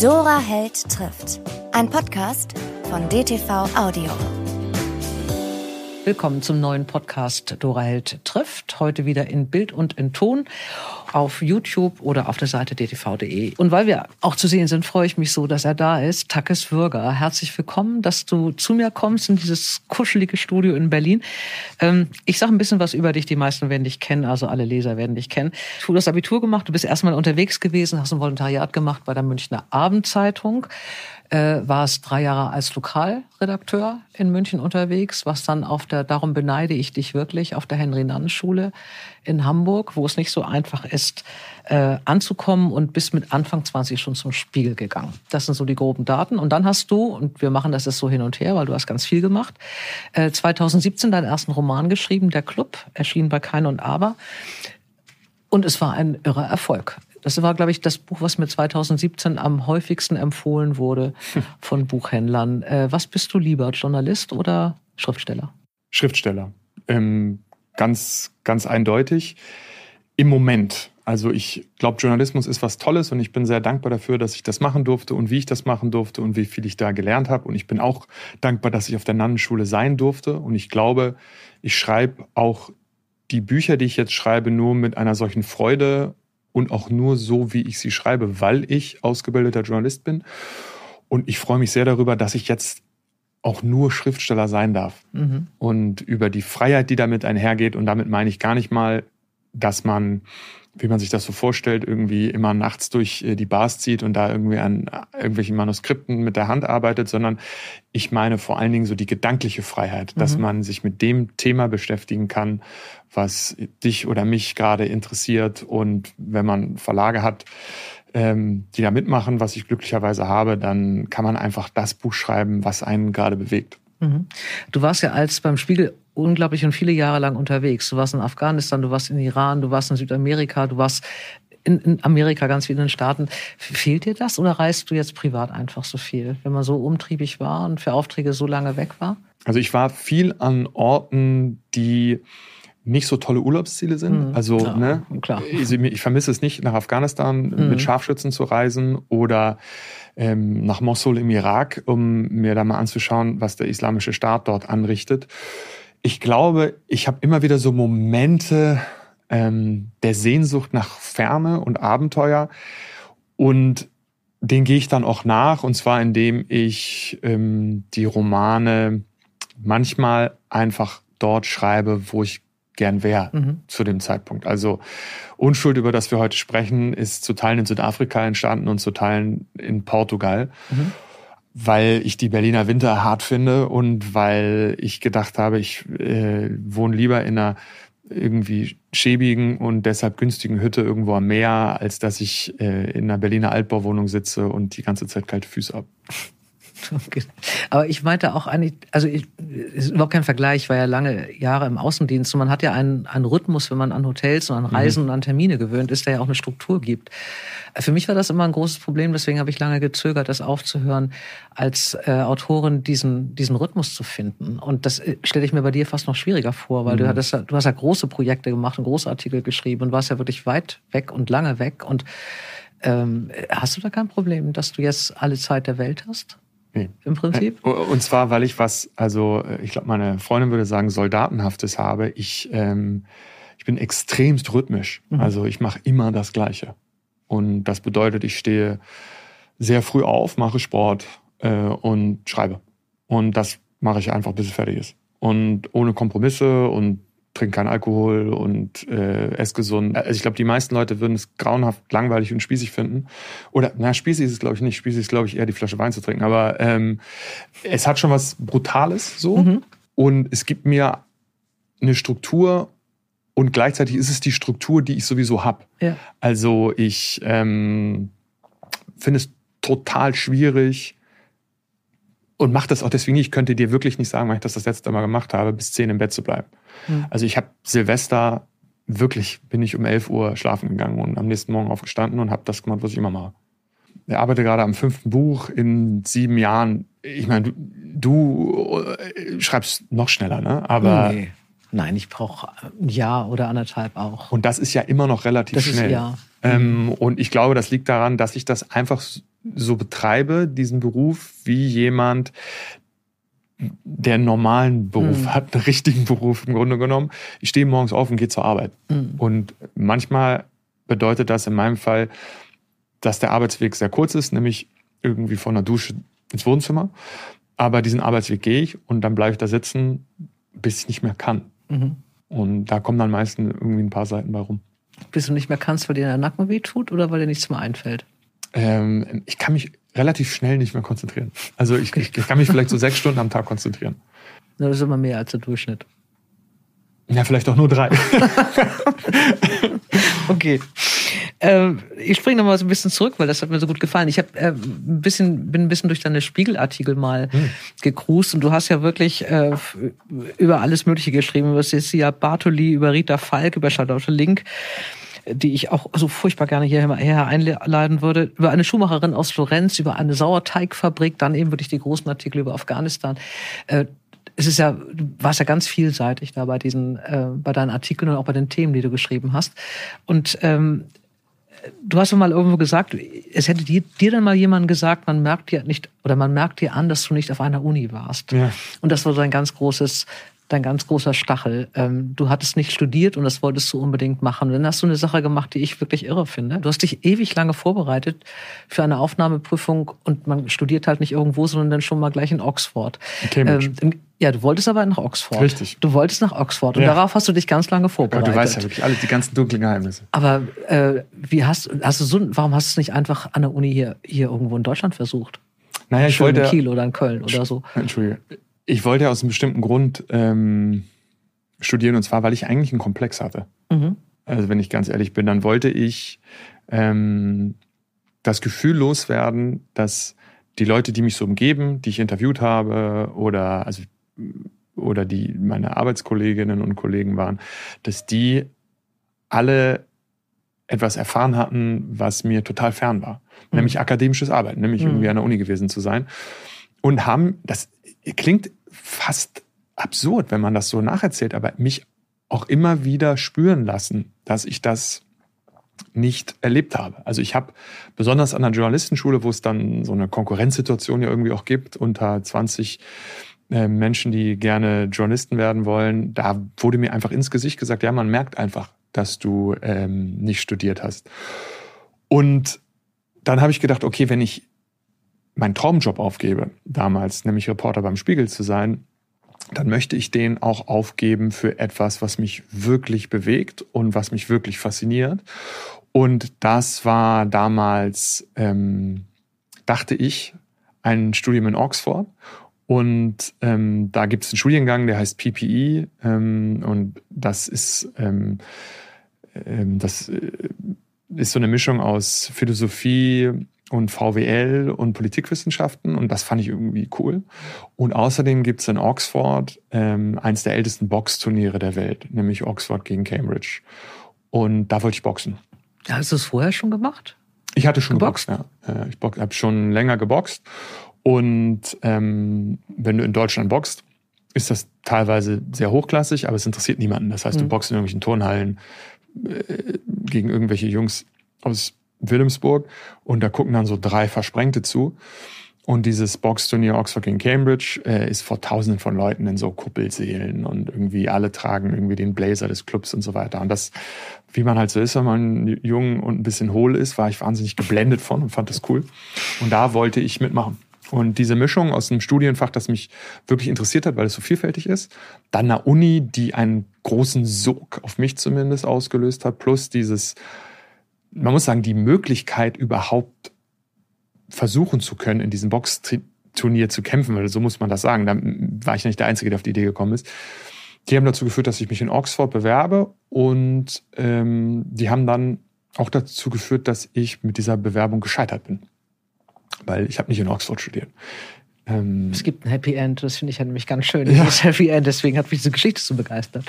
Dora Held trifft. Ein Podcast von DTV Audio. Willkommen zum neuen Podcast Dora Held trifft. Heute wieder in Bild und in Ton auf YouTube oder auf der Seite dtv.de. Und weil wir auch zu sehen sind, freue ich mich so, dass er da ist. Takis Würger, herzlich willkommen, dass du zu mir kommst in dieses kuschelige Studio in Berlin. Ähm, ich sage ein bisschen was über dich. Die meisten werden dich kennen, also alle Leser werden dich kennen. Du hast Abitur gemacht, du bist erstmal unterwegs gewesen, hast ein Volontariat gemacht bei der Münchner Abendzeitung äh, warst drei Jahre als Lokalredakteur in München unterwegs, was dann auf der, darum beneide ich dich wirklich, auf der Henry-Nann-Schule in Hamburg, wo es nicht so einfach ist, äh, anzukommen und bist mit Anfang 20 schon zum Spiegel gegangen. Das sind so die groben Daten. Und dann hast du, und wir machen das jetzt so hin und her, weil du hast ganz viel gemacht, äh, 2017 deinen ersten Roman geschrieben, Der Club, erschien bei Kein und Aber. Und es war ein irrer Erfolg. Das war, glaube ich, das Buch, was mir 2017 am häufigsten empfohlen wurde von Buchhändlern. Äh, was bist du lieber, Journalist oder Schriftsteller? Schriftsteller. Ähm, ganz, ganz eindeutig. Im Moment. Also ich glaube, Journalismus ist was Tolles und ich bin sehr dankbar dafür, dass ich das machen durfte und wie ich das machen durfte und wie viel ich da gelernt habe. Und ich bin auch dankbar, dass ich auf der Nannenschule sein durfte. Und ich glaube, ich schreibe auch die Bücher, die ich jetzt schreibe, nur mit einer solchen Freude und auch nur so, wie ich sie schreibe, weil ich ausgebildeter Journalist bin. Und ich freue mich sehr darüber, dass ich jetzt auch nur Schriftsteller sein darf. Mhm. Und über die Freiheit, die damit einhergeht. Und damit meine ich gar nicht mal, dass man wie man sich das so vorstellt, irgendwie immer nachts durch äh, die Bars zieht und da irgendwie an irgendwelchen Manuskripten mit der Hand arbeitet, sondern ich meine vor allen Dingen so die gedankliche Freiheit, dass mhm. man sich mit dem Thema beschäftigen kann, was dich oder mich gerade interessiert. Und wenn man Verlage hat, ähm, die da mitmachen, was ich glücklicherweise habe, dann kann man einfach das Buch schreiben, was einen gerade bewegt. Mhm. Du warst ja als beim Spiegel unglaublich und viele Jahre lang unterwegs. Du warst in Afghanistan, du warst in Iran, du warst in Südamerika, du warst in, in Amerika, ganz vielen Staaten. Fehlt dir das oder reist du jetzt privat einfach so viel, wenn man so umtriebig war und für Aufträge so lange weg war? Also ich war viel an Orten, die nicht so tolle Urlaubsziele sind. Mhm. Also, ja, ne, klar. Ich, ich, vermisse es nicht, nach Afghanistan mhm. mit Scharfschützen zu reisen oder ähm, nach Mosul im Irak, um mir da mal anzuschauen, was der islamische Staat dort anrichtet. Ich glaube, ich habe immer wieder so Momente ähm, der Sehnsucht nach Ferne und Abenteuer und den gehe ich dann auch nach und zwar indem ich ähm, die Romane manchmal einfach dort schreibe, wo ich gern wäre mhm. zu dem Zeitpunkt. Also Unschuld, über das wir heute sprechen, ist zu Teilen in Südafrika entstanden und zu Teilen in Portugal. Mhm. Weil ich die Berliner Winter hart finde und weil ich gedacht habe, ich äh, wohne lieber in einer irgendwie schäbigen und deshalb günstigen Hütte irgendwo am Meer, als dass ich äh, in einer Berliner Altbauwohnung sitze und die ganze Zeit kalte Füße habe. Aber ich meinte auch eigentlich, also ich, ist überhaupt kein Vergleich, ich war ja lange Jahre im Außendienst und man hat ja einen, einen Rhythmus, wenn man an Hotels und an mhm. Reisen mhm. und an Termine gewöhnt ist, der ja auch eine Struktur gibt. Für mich war das immer ein großes Problem, deswegen habe ich lange gezögert, das aufzuhören, als äh, Autorin diesen, diesen Rhythmus zu finden. Und das äh, stelle ich mir bei dir fast noch schwieriger vor, weil mhm. du, hattest, du hast ja große Projekte gemacht und große Artikel geschrieben und warst ja wirklich weit weg und lange weg. Und ähm, hast du da kein Problem, dass du jetzt alle Zeit der Welt hast? Im Prinzip? Äh, und zwar, weil ich was, also äh, ich glaube, meine Freundin würde sagen, Soldatenhaftes habe. Ich, ähm, ich bin extremst rhythmisch. Mhm. Also ich mache immer das Gleiche. Und das bedeutet, ich stehe sehr früh auf, mache Sport äh, und schreibe. Und das mache ich einfach, bis es fertig ist. Und ohne Kompromisse und trinke keinen Alkohol und äh, esse gesund. Also ich glaube, die meisten Leute würden es grauenhaft langweilig und spießig finden. Oder, na, spießig ist es, glaube ich, nicht. Spießig ist, glaube ich, eher die Flasche Wein zu trinken. Aber ähm, es hat schon was Brutales so. Mhm. Und es gibt mir eine Struktur und gleichzeitig ist es die Struktur, die ich sowieso habe. Ja. Also ich ähm, finde es total schwierig, und mache das auch deswegen nicht. Ich könnte dir wirklich nicht sagen, weil ich das das letzte Mal gemacht habe, bis zehn im Bett zu bleiben. Mhm. Also ich habe Silvester wirklich, bin ich um 11 Uhr schlafen gegangen und am nächsten Morgen aufgestanden und habe das gemacht, was ich immer mache. Ich arbeite gerade am fünften Buch in sieben Jahren. Ich meine, du, du äh, schreibst noch schneller, ne? Aber nee. Nein, ich brauche ein Jahr oder anderthalb auch. Und das ist ja immer noch relativ das schnell. Ist, ja. Ähm. Und ich glaube, das liegt daran, dass ich das einfach so betreibe, diesen Beruf, wie jemand, der normalen Beruf mhm. hat, einen richtigen Beruf im Grunde genommen. Ich stehe morgens auf und gehe zur Arbeit. Mhm. Und manchmal bedeutet das in meinem Fall, dass der Arbeitsweg sehr kurz ist, nämlich irgendwie von der Dusche ins Wohnzimmer. Aber diesen Arbeitsweg gehe ich und dann bleibe ich da sitzen, bis ich nicht mehr kann. Mhm. Und da kommen dann meistens irgendwie ein paar Seiten bei rum. Bis du nicht mehr kannst, weil dir der Nacken weh tut oder weil dir nichts mehr einfällt? Ähm, ich kann mich relativ schnell nicht mehr konzentrieren. Also ich, ich kann mich vielleicht so sechs Stunden am Tag konzentrieren. Das ist immer mehr als der Durchschnitt. Ja, vielleicht auch nur drei. okay. Ähm, ich springe nochmal so ein bisschen zurück, weil das hat mir so gut gefallen. Ich hab, äh, ein bisschen, bin ein bisschen durch deine Spiegelartikel mal hm. gekrust und du hast ja wirklich äh, über alles Mögliche geschrieben, über Cecilia Bartoli, über Rita Falk, über Charlotte Link die ich auch so furchtbar gerne hierher einladen würde, über eine Schuhmacherin aus Florenz, über eine Sauerteigfabrik, dann eben wirklich die großen Artikel über Afghanistan. Äh, es ist ja, du warst ja ganz vielseitig da bei diesen, äh, bei deinen Artikeln und auch bei den Themen, die du geschrieben hast. Und ähm, du hast mal irgendwo gesagt, es hätte dir, dir dann mal jemand gesagt, man merkt dir nicht oder man merkt dir an, dass du nicht auf einer Uni warst. Ja. Und das war so ein ganz großes dein ganz großer Stachel. Ähm, du hattest nicht studiert und das wolltest du unbedingt machen. Und dann hast du eine Sache gemacht, die ich wirklich irre finde. Du hast dich ewig lange vorbereitet für eine Aufnahmeprüfung und man studiert halt nicht irgendwo, sondern dann schon mal gleich in Oxford. In Cambridge. Ähm, ja, du wolltest aber nach Oxford. Richtig. Du wolltest nach Oxford und ja. darauf hast du dich ganz lange vorbereitet. Ja, du weißt ja wirklich alle die ganzen dunklen Geheimnisse. Aber äh, wie hast, hast du so, warum hast du es nicht einfach an der Uni hier, hier irgendwo in Deutschland versucht? Naja, ich wollte. In Kiel oder in Köln oder so. Entschuldige ich wollte aus einem bestimmten Grund ähm, studieren und zwar, weil ich eigentlich einen Komplex hatte. Mhm. Also wenn ich ganz ehrlich bin, dann wollte ich ähm, das Gefühl loswerden, dass die Leute, die mich so umgeben, die ich interviewt habe oder also oder die meine Arbeitskolleginnen und Kollegen waren, dass die alle etwas erfahren hatten, was mir total fern war, mhm. nämlich akademisches Arbeiten, nämlich mhm. irgendwie an der Uni gewesen zu sein und haben das klingt fast absurd, wenn man das so nacherzählt, aber mich auch immer wieder spüren lassen, dass ich das nicht erlebt habe. Also ich habe besonders an der Journalistenschule, wo es dann so eine Konkurrenzsituation ja irgendwie auch gibt, unter 20 äh, Menschen, die gerne Journalisten werden wollen, da wurde mir einfach ins Gesicht gesagt, ja, man merkt einfach, dass du ähm, nicht studiert hast. Und dann habe ich gedacht, okay, wenn ich meinen Traumjob aufgebe, damals, nämlich Reporter beim Spiegel zu sein, dann möchte ich den auch aufgeben für etwas, was mich wirklich bewegt und was mich wirklich fasziniert. Und das war damals, ähm, dachte ich, ein Studium in Oxford. Und ähm, da gibt es einen Studiengang, der heißt PPE. Ähm, und das ist, ähm, ähm, das äh, ist so eine Mischung aus Philosophie, und VWL und Politikwissenschaften und das fand ich irgendwie cool. Und außerdem gibt es in Oxford ähm, eins der ältesten Boxturniere der Welt, nämlich Oxford gegen Cambridge. Und da wollte ich boxen. Hast du es vorher schon gemacht? Ich hatte schon geboxt, geboxt ja. Ich habe schon länger geboxt. Und ähm, wenn du in Deutschland boxt, ist das teilweise sehr hochklassig, aber es interessiert niemanden. Das heißt, du mhm. boxst in irgendwelchen Turnhallen äh, gegen irgendwelche Jungs aus Wilhelmsburg und da gucken dann so drei Versprengte zu. Und dieses Boxturnier Oxford gegen Cambridge äh, ist vor tausenden von Leuten in so Kuppelseelen und irgendwie alle tragen irgendwie den Blazer des Clubs und so weiter. Und das, wie man halt so ist, wenn man jung und ein bisschen hohl ist, war ich wahnsinnig geblendet von und fand das cool. Und da wollte ich mitmachen. Und diese Mischung aus einem Studienfach, das mich wirklich interessiert hat, weil es so vielfältig ist, dann einer Uni, die einen großen Sog auf mich zumindest ausgelöst hat, plus dieses man muss sagen, die Möglichkeit überhaupt versuchen zu können, in diesem Boxturnier zu kämpfen, weil so muss man das sagen, da war ich nicht der Einzige, der auf die Idee gekommen ist. Die haben dazu geführt, dass ich mich in Oxford bewerbe und ähm, die haben dann auch dazu geführt, dass ich mit dieser Bewerbung gescheitert bin, weil ich habe nicht in Oxford studiert. Ähm, es gibt ein Happy End, das finde ich ja nämlich ganz schön. Ja. Das Happy End, deswegen hat mich diese Geschichte so begeistert.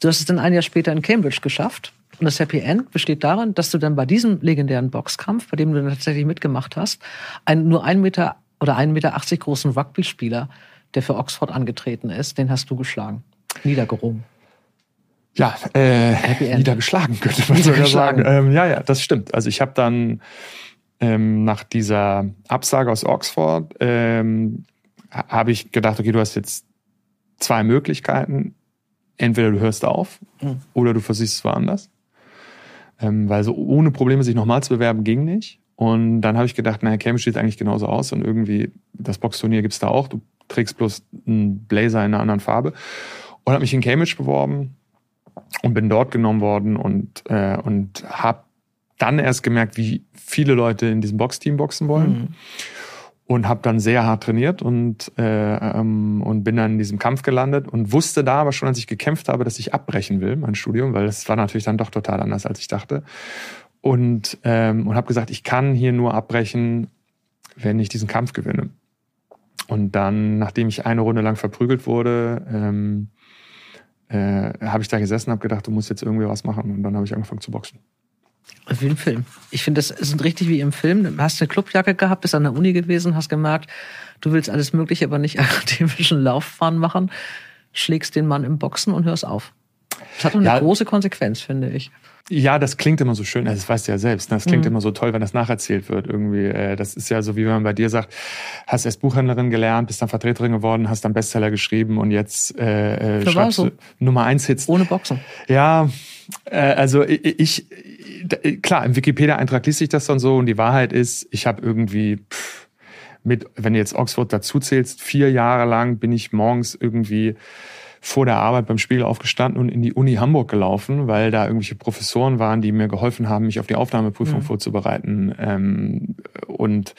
Du hast es dann ein Jahr später in Cambridge geschafft und das Happy End besteht darin, dass du dann bei diesem legendären Boxkampf, bei dem du dann tatsächlich mitgemacht hast, einen nur einen Meter oder einen Meter 80 großen Rugby-Spieler, der für Oxford angetreten ist, den hast du geschlagen, niedergerungen. Ja, äh, niedergeschlagen könnte man sogar sagen. Ähm, ja, ja, das stimmt. Also ich habe dann ähm, nach dieser Absage aus Oxford ähm, habe ich gedacht, okay, du hast jetzt zwei Möglichkeiten. Entweder du hörst auf mhm. oder du versiehst es woanders. Ähm, weil so ohne Probleme sich nochmal zu bewerben ging nicht. Und dann habe ich gedacht, naja, Cambridge sieht eigentlich genauso aus und irgendwie das Boxturnier gibt's da auch. Du trägst bloß einen Blazer in einer anderen Farbe. Und habe mich in Cambridge beworben und bin dort genommen worden und, äh, und habe dann erst gemerkt, wie viele Leute in diesem Boxteam boxen wollen. Mhm. Und habe dann sehr hart trainiert und, äh, ähm, und bin dann in diesem Kampf gelandet und wusste da aber schon, als ich gekämpft habe, dass ich abbrechen will, mein Studium, weil das war natürlich dann doch total anders, als ich dachte. Und, ähm, und habe gesagt, ich kann hier nur abbrechen, wenn ich diesen Kampf gewinne. Und dann, nachdem ich eine Runde lang verprügelt wurde, ähm, äh, habe ich da gesessen und habe gedacht, du musst jetzt irgendwie was machen. Und dann habe ich angefangen zu boxen. Wie ein Film. Ich finde, das ist richtig wie im Film. Du hast eine Clubjacke gehabt, bist an der Uni gewesen, hast gemerkt, du willst alles Mögliche, aber nicht akademischen Laufbahn machen, schlägst den Mann im Boxen und hörst auf. Das hat eine ja, große Konsequenz, finde ich. Ja, das klingt immer so schön, das weißt du ja selbst. Ne? Das klingt mhm. immer so toll, wenn das nacherzählt wird. Irgendwie, äh, das ist ja so, wie wenn man bei dir sagt, hast erst Buchhändlerin gelernt, bist dann Vertreterin geworden, hast dann Bestseller geschrieben und jetzt äh, äh schreibst so. du Nummer eins Hits. Ohne Boxen. Ja, äh, also ich, ich klar, im Wikipedia-Eintrag liest sich das dann so und die Wahrheit ist, ich habe irgendwie pff, mit, wenn du jetzt Oxford dazu zählst, vier Jahre lang bin ich morgens irgendwie vor der Arbeit beim Spiegel aufgestanden und in die Uni Hamburg gelaufen, weil da irgendwelche Professoren waren, die mir geholfen haben, mich auf die Aufnahmeprüfung mhm. vorzubereiten. Ähm, und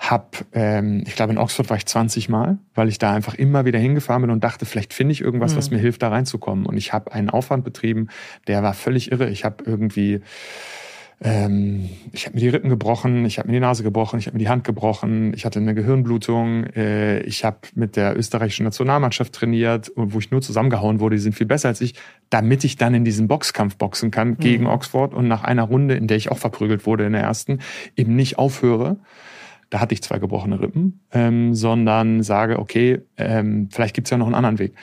hab, ähm, ich glaube, in Oxford war ich 20 Mal, weil ich da einfach immer wieder hingefahren bin und dachte, vielleicht finde ich irgendwas, mhm. was mir hilft, da reinzukommen. Und ich habe einen Aufwand betrieben, der war völlig irre. Ich habe irgendwie ähm, ich habe mir die Rippen gebrochen, ich habe mir die Nase gebrochen, ich habe mir die Hand gebrochen, ich hatte eine Gehirnblutung, äh, ich habe mit der österreichischen Nationalmannschaft trainiert, wo ich nur zusammengehauen wurde, die sind viel besser als ich, damit ich dann in diesen Boxkampf boxen kann gegen mhm. Oxford und nach einer Runde, in der ich auch verprügelt wurde in der ersten, eben nicht aufhöre. Da hatte ich zwei gebrochene Rippen, ähm, sondern sage, okay, ähm, vielleicht gibt's ja noch einen anderen Weg.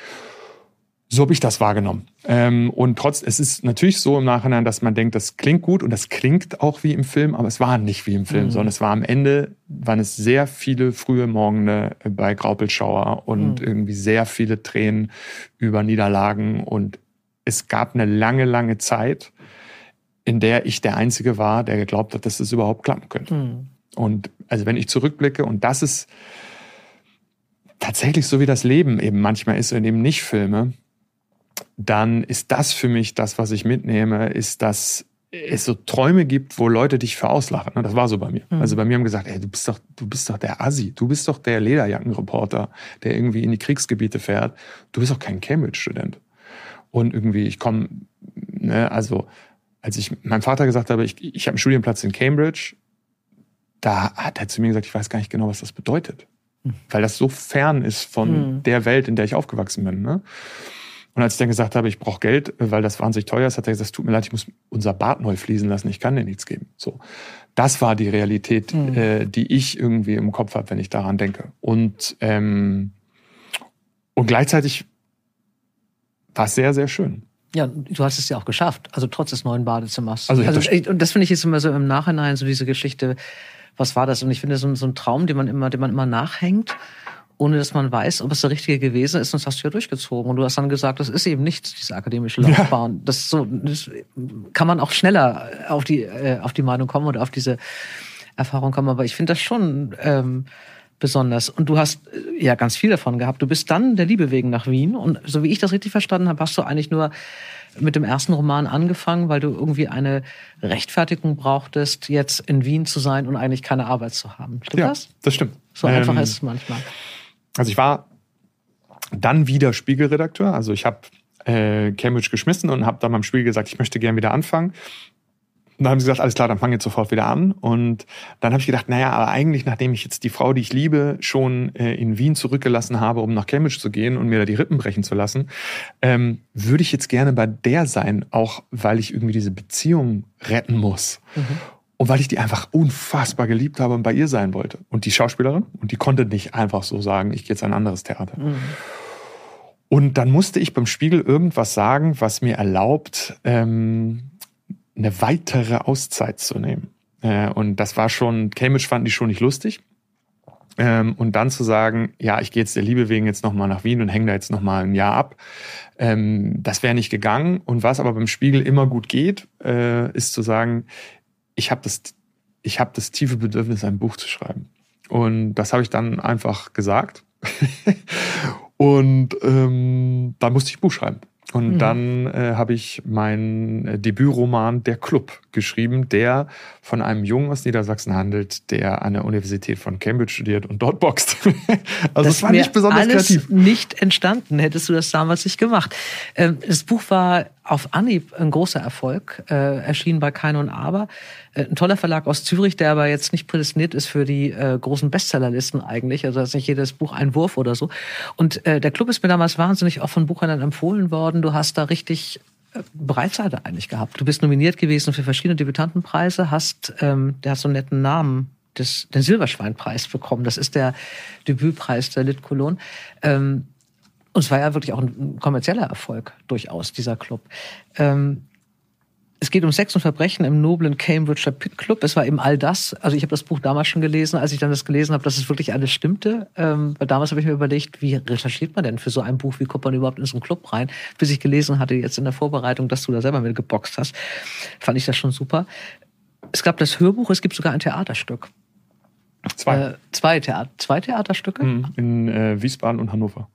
So habe ich das wahrgenommen. Ähm, und trotz, es ist natürlich so im Nachhinein, dass man denkt, das klingt gut und das klingt auch wie im Film, aber es war nicht wie im Film, mhm. sondern es war am Ende, waren es sehr viele frühe Morgene bei Graupelschauer und mhm. irgendwie sehr viele Tränen über Niederlagen und es gab eine lange, lange Zeit, in der ich der Einzige war, der geglaubt hat, dass es überhaupt klappen könnte. Mhm. Und also wenn ich zurückblicke, und das ist tatsächlich so wie das Leben eben manchmal ist, in dem nicht filme, dann ist das für mich das, was ich mitnehme, ist, dass es so Träume gibt, wo Leute dich für auslachen. Das war so bei mir. Mhm. Also bei mir haben gesagt, ey, du bist doch, du bist doch der Assi, du bist doch der Lederjackenreporter, der irgendwie in die Kriegsgebiete fährt. Du bist doch kein Cambridge-Student. Und irgendwie, ich komme, ne, also als ich meinem Vater gesagt habe, ich, ich habe einen Studienplatz in Cambridge, da hat er zu mir gesagt, ich weiß gar nicht genau, was das bedeutet. Mhm. Weil das so fern ist von mhm. der Welt, in der ich aufgewachsen bin. Ne? Und als ich dann gesagt habe, ich brauche Geld, weil das wahnsinnig teuer ist, hat er gesagt, es tut mir leid, ich muss unser Bad neu fließen lassen, ich kann dir nichts geben. So, das war die Realität, mhm. äh, die ich irgendwie im Kopf habe, wenn ich daran denke. Und ähm, und gleichzeitig war es sehr, sehr schön. Ja, du hast es ja auch geschafft, also trotz des neuen Badezimmers. Also, also das und das finde ich jetzt immer so im Nachhinein so diese Geschichte. Was war das? Und ich finde so, so ein Traum, den man immer, den man immer nachhängt ohne dass man weiß, ob es der richtige gewesen ist. Und das hast du ja durchgezogen. Und du hast dann gesagt, das ist eben nichts, diese akademische Laufbahn. Ja. Das, so, das kann man auch schneller auf die, äh, auf die Meinung kommen oder auf diese Erfahrung kommen. Aber ich finde das schon ähm, besonders. Und du hast äh, ja ganz viel davon gehabt. Du bist dann der Liebe wegen nach Wien. Und so wie ich das richtig verstanden habe, hast du eigentlich nur mit dem ersten Roman angefangen, weil du irgendwie eine Rechtfertigung brauchtest, jetzt in Wien zu sein und eigentlich keine Arbeit zu haben. Stimmt ja, das? Das stimmt. So einfach ähm, ist es manchmal. Also ich war dann wieder Spiegelredakteur. Also ich habe äh, Cambridge geschmissen und habe dann beim Spiegel gesagt, ich möchte gerne wieder anfangen. Und dann haben sie gesagt, alles klar, dann fang jetzt sofort wieder an. Und dann habe ich gedacht, naja, aber eigentlich, nachdem ich jetzt die Frau, die ich liebe, schon äh, in Wien zurückgelassen habe, um nach Cambridge zu gehen und mir da die Rippen brechen zu lassen, ähm, würde ich jetzt gerne bei der sein, auch weil ich irgendwie diese Beziehung retten muss. Mhm. Und weil ich die einfach unfassbar geliebt habe und bei ihr sein wollte. Und die Schauspielerin, und die konnte nicht einfach so sagen, ich gehe jetzt ein anderes Theater. Mhm. Und dann musste ich beim Spiegel irgendwas sagen, was mir erlaubt, ähm, eine weitere Auszeit zu nehmen. Äh, und das war schon, Cambridge fanden die schon nicht lustig. Ähm, und dann zu sagen, ja, ich gehe jetzt der Liebe wegen jetzt nochmal nach Wien und hänge da jetzt nochmal ein Jahr ab, ähm, das wäre nicht gegangen. Und was aber beim Spiegel immer gut geht, äh, ist zu sagen, ich habe das, ich habe das tiefe Bedürfnis, ein Buch zu schreiben. Und das habe ich dann einfach gesagt. und ähm, dann musste ich ein Buch schreiben. Und mhm. dann äh, habe ich meinen äh, Debütroman Der Club geschrieben, der von einem Jungen aus Niedersachsen handelt, der an der Universität von Cambridge studiert und dort boxt. also es war nicht besonders alles kreativ. Nicht entstanden, hättest du das damals nicht gemacht. Ähm, das Buch war auf Anhieb ein großer Erfolg, äh, erschienen bei Kein und Aber. Äh, ein toller Verlag aus Zürich, der aber jetzt nicht prädestiniert ist für die äh, großen Bestsellerlisten eigentlich. Also ist nicht jedes Buch ein Wurf oder so. Und äh, der Club ist mir damals wahnsinnig auch von Buchhändlern empfohlen worden. Du hast da richtig äh, Breitseite eigentlich gehabt. Du bist nominiert gewesen für verschiedene Debütantenpreise, hast, ähm, der hat so einen netten Namen, des, den Silberschweinpreis bekommen. Das ist der Debütpreis der Lit Cologne. Ähm, und es war ja wirklich auch ein kommerzieller Erfolg, durchaus, dieser Club. Ähm, es geht um Sex und Verbrechen im noblen Cambridger Pit Club. Es war eben all das. Also ich habe das Buch damals schon gelesen, als ich dann das gelesen habe, dass es wirklich alles stimmte. Ähm, weil damals habe ich mir überlegt, wie recherchiert man denn für so ein Buch? Wie kommt man überhaupt in so einen Club rein? Bis ich gelesen hatte jetzt in der Vorbereitung, dass du da selber mit geboxt hast, fand ich das schon super. Es gab das Hörbuch, es gibt sogar ein Theaterstück. Zwei. Äh, zwei, Theater, zwei Theaterstücke? Mhm. In äh, Wiesbaden und Hannover.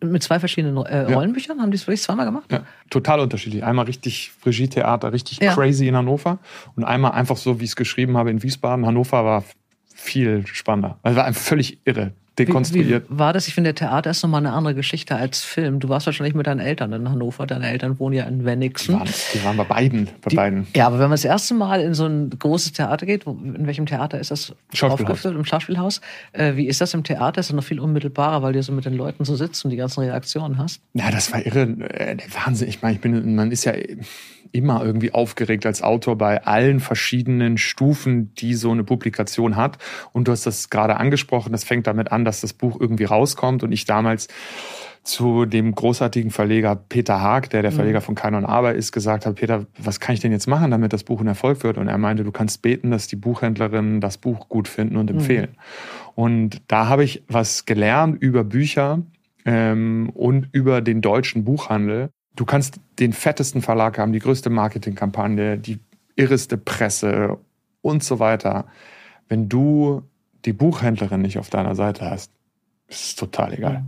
Mit zwei verschiedenen äh, Rollenbüchern? Ja. Haben die es wirklich zweimal gemacht? Ja, total unterschiedlich. Einmal richtig Regie-Theater, richtig ja. crazy in Hannover und einmal einfach so, wie ich es geschrieben habe, in Wiesbaden. Hannover war viel spannender. Also war einfach völlig irre dekonstruiert. Wie, wie war das? Ich finde, Theater ist nochmal eine andere Geschichte als Film. Du warst wahrscheinlich mit deinen Eltern in Hannover. Deine Eltern wohnen ja in Wenigsen. Die waren, die waren bei beiden. Bei die, beiden. Ja, aber wenn man das erste Mal in so ein großes Theater geht, in welchem Theater ist das aufgeführt? Im Schauspielhaus. Äh, wie ist das im Theater? Ist das noch viel unmittelbarer, weil du so mit den Leuten so sitzt und die ganzen Reaktionen hast? Ja, das war irre. Äh, Wahnsinn. Ich meine, ich bin, man ist ja immer irgendwie aufgeregt als Autor bei allen verschiedenen Stufen, die so eine Publikation hat. Und du hast das gerade angesprochen, das fängt damit an, dass das Buch irgendwie rauskommt und ich damals zu dem großartigen Verleger Peter Haag, der der mhm. Verleger von Kanon Aber ist, gesagt habe, Peter, was kann ich denn jetzt machen, damit das Buch ein Erfolg wird? Und er meinte, du kannst beten, dass die Buchhändlerinnen das Buch gut finden und mhm. empfehlen. Mhm. Und da habe ich was gelernt über Bücher ähm, und über den deutschen Buchhandel, Du kannst den fettesten Verlag haben, die größte Marketingkampagne, die irreste Presse und so weiter. Wenn du die Buchhändlerin nicht auf deiner Seite hast, ist es total egal.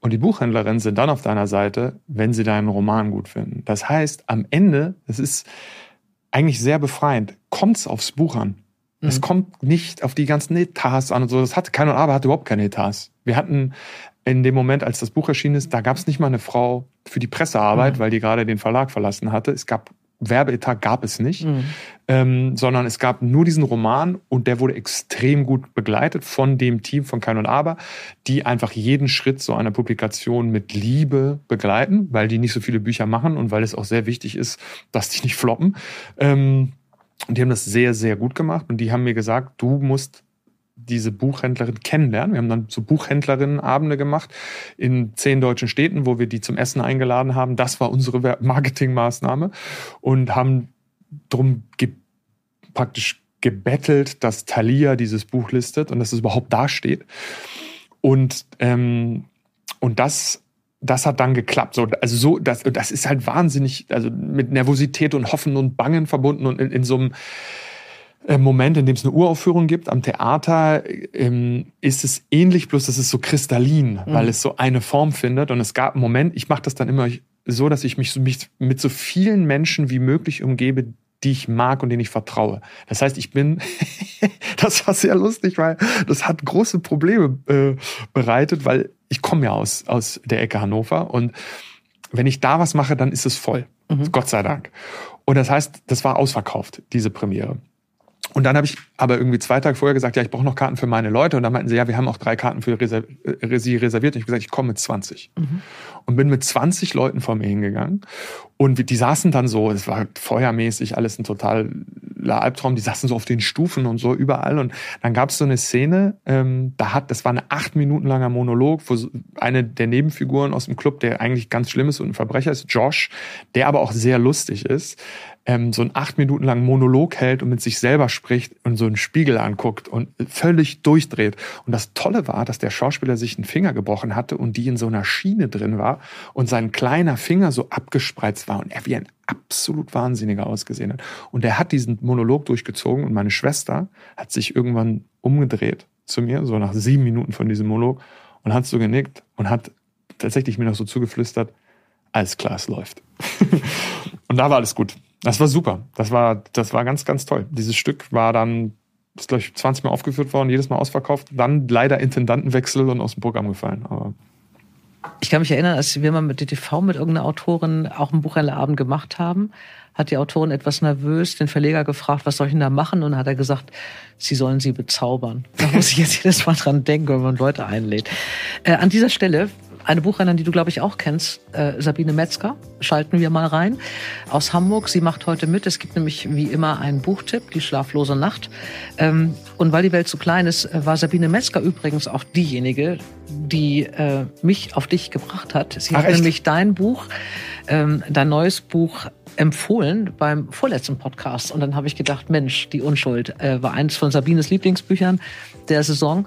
Und die Buchhändlerinnen sind dann auf deiner Seite, wenn sie deinen Roman gut finden. Das heißt, am Ende, es ist eigentlich sehr befreiend, kommt es aufs Buch an. Mhm. Es kommt nicht auf die ganzen Etats an und so. Das hatte keine aber hatte überhaupt keine Etats. Wir hatten in dem Moment, als das Buch erschienen ist, da gab es nicht mal eine Frau für die Pressearbeit, mhm. weil die gerade den Verlag verlassen hatte. Es gab Werbeetat gab es nicht, mhm. ähm, sondern es gab nur diesen Roman und der wurde extrem gut begleitet von dem Team von Kein und Aber, die einfach jeden Schritt so einer Publikation mit Liebe begleiten, weil die nicht so viele Bücher machen und weil es auch sehr wichtig ist, dass die nicht floppen. Ähm, und die haben das sehr, sehr gut gemacht und die haben mir gesagt, du musst diese Buchhändlerin kennenlernen. Wir haben dann so Buchhändlerinnenabende gemacht in zehn deutschen Städten, wo wir die zum Essen eingeladen haben. Das war unsere Marketingmaßnahme und haben drum ge praktisch gebettelt, dass Thalia dieses Buch listet und dass es überhaupt dasteht. Und, ähm, und das das hat dann geklappt. So, also so, das, das ist halt wahnsinnig, also mit Nervosität und Hoffen und Bangen verbunden und in, in so einem Moment, in dem es eine Uraufführung gibt. Am Theater ähm, ist es ähnlich, bloß dass es so kristallin, mhm. weil es so eine Form findet. Und es gab einen Moment, ich mache das dann immer so, dass ich mich, mich mit so vielen Menschen wie möglich umgebe, die ich mag und denen ich vertraue. Das heißt, ich bin, das war sehr lustig, weil das hat große Probleme äh, bereitet, weil ich komme ja aus, aus der Ecke Hannover und wenn ich da was mache, dann ist es voll. Mhm. Gott sei Dank. Und das heißt, das war ausverkauft, diese Premiere. Und dann habe ich aber irgendwie zwei Tage vorher gesagt, ja, ich brauche noch Karten für meine Leute. Und dann meinten sie, ja, wir haben auch drei Karten für Reser äh, sie reserviert. Und ich habe gesagt, ich komme mit 20. Mhm. Und bin mit 20 Leuten vor mir hingegangen. Und die saßen dann so, es war feuermäßig, alles ein totaler Albtraum. Die saßen so auf den Stufen und so überall. Und dann gab es so eine Szene, ähm, da hat, das war eine acht Minuten langer Monolog, wo eine der Nebenfiguren aus dem Club, der eigentlich ganz schlimm ist und ein Verbrecher ist, Josh, der aber auch sehr lustig ist, ähm, so einen acht Minuten langen Monolog hält und mit sich selber spricht und so einen Spiegel anguckt und völlig durchdreht. Und das Tolle war, dass der Schauspieler sich einen Finger gebrochen hatte und die in so einer Schiene drin war und sein kleiner Finger so abgespreizt war und er wie ein absolut Wahnsinniger ausgesehen hat. Und er hat diesen Monolog durchgezogen und meine Schwester hat sich irgendwann umgedreht zu mir, so nach sieben Minuten von diesem Monolog und hat so genickt und hat tatsächlich mir noch so zugeflüstert, alles klar, es läuft. und da war alles gut. Das war super. Das war, das war ganz, ganz toll. Dieses Stück war dann, ist glaube ich 20 Mal aufgeführt worden, jedes Mal ausverkauft. Dann leider Intendantenwechsel und aus dem Programm gefallen. Aber ich kann mich erinnern, als wir mal mit DTV mit irgendeiner Autorin auch einen Buchhändlerabend gemacht haben, hat die Autorin etwas nervös den Verleger gefragt, was soll ich denn da machen? Und dann hat er gesagt, sie sollen sie bezaubern. Da muss ich jetzt jedes Mal dran denken, wenn man Leute einlädt. Äh, an dieser Stelle eine Buchhändlerin, die du, glaube ich, auch kennst, äh, Sabine Metzger, schalten wir mal rein, aus Hamburg. Sie macht heute mit. Es gibt nämlich wie immer einen Buchtipp, Die schlaflose Nacht. Ähm, und weil die Welt zu klein ist, äh, war Sabine Metzger übrigens auch diejenige, die äh, mich auf dich gebracht hat. Sie Ach, hat echt? nämlich dein Buch, ähm, dein neues Buch empfohlen beim vorletzten Podcast. Und dann habe ich gedacht, Mensch, die Unschuld äh, war eines von Sabines Lieblingsbüchern der Saison.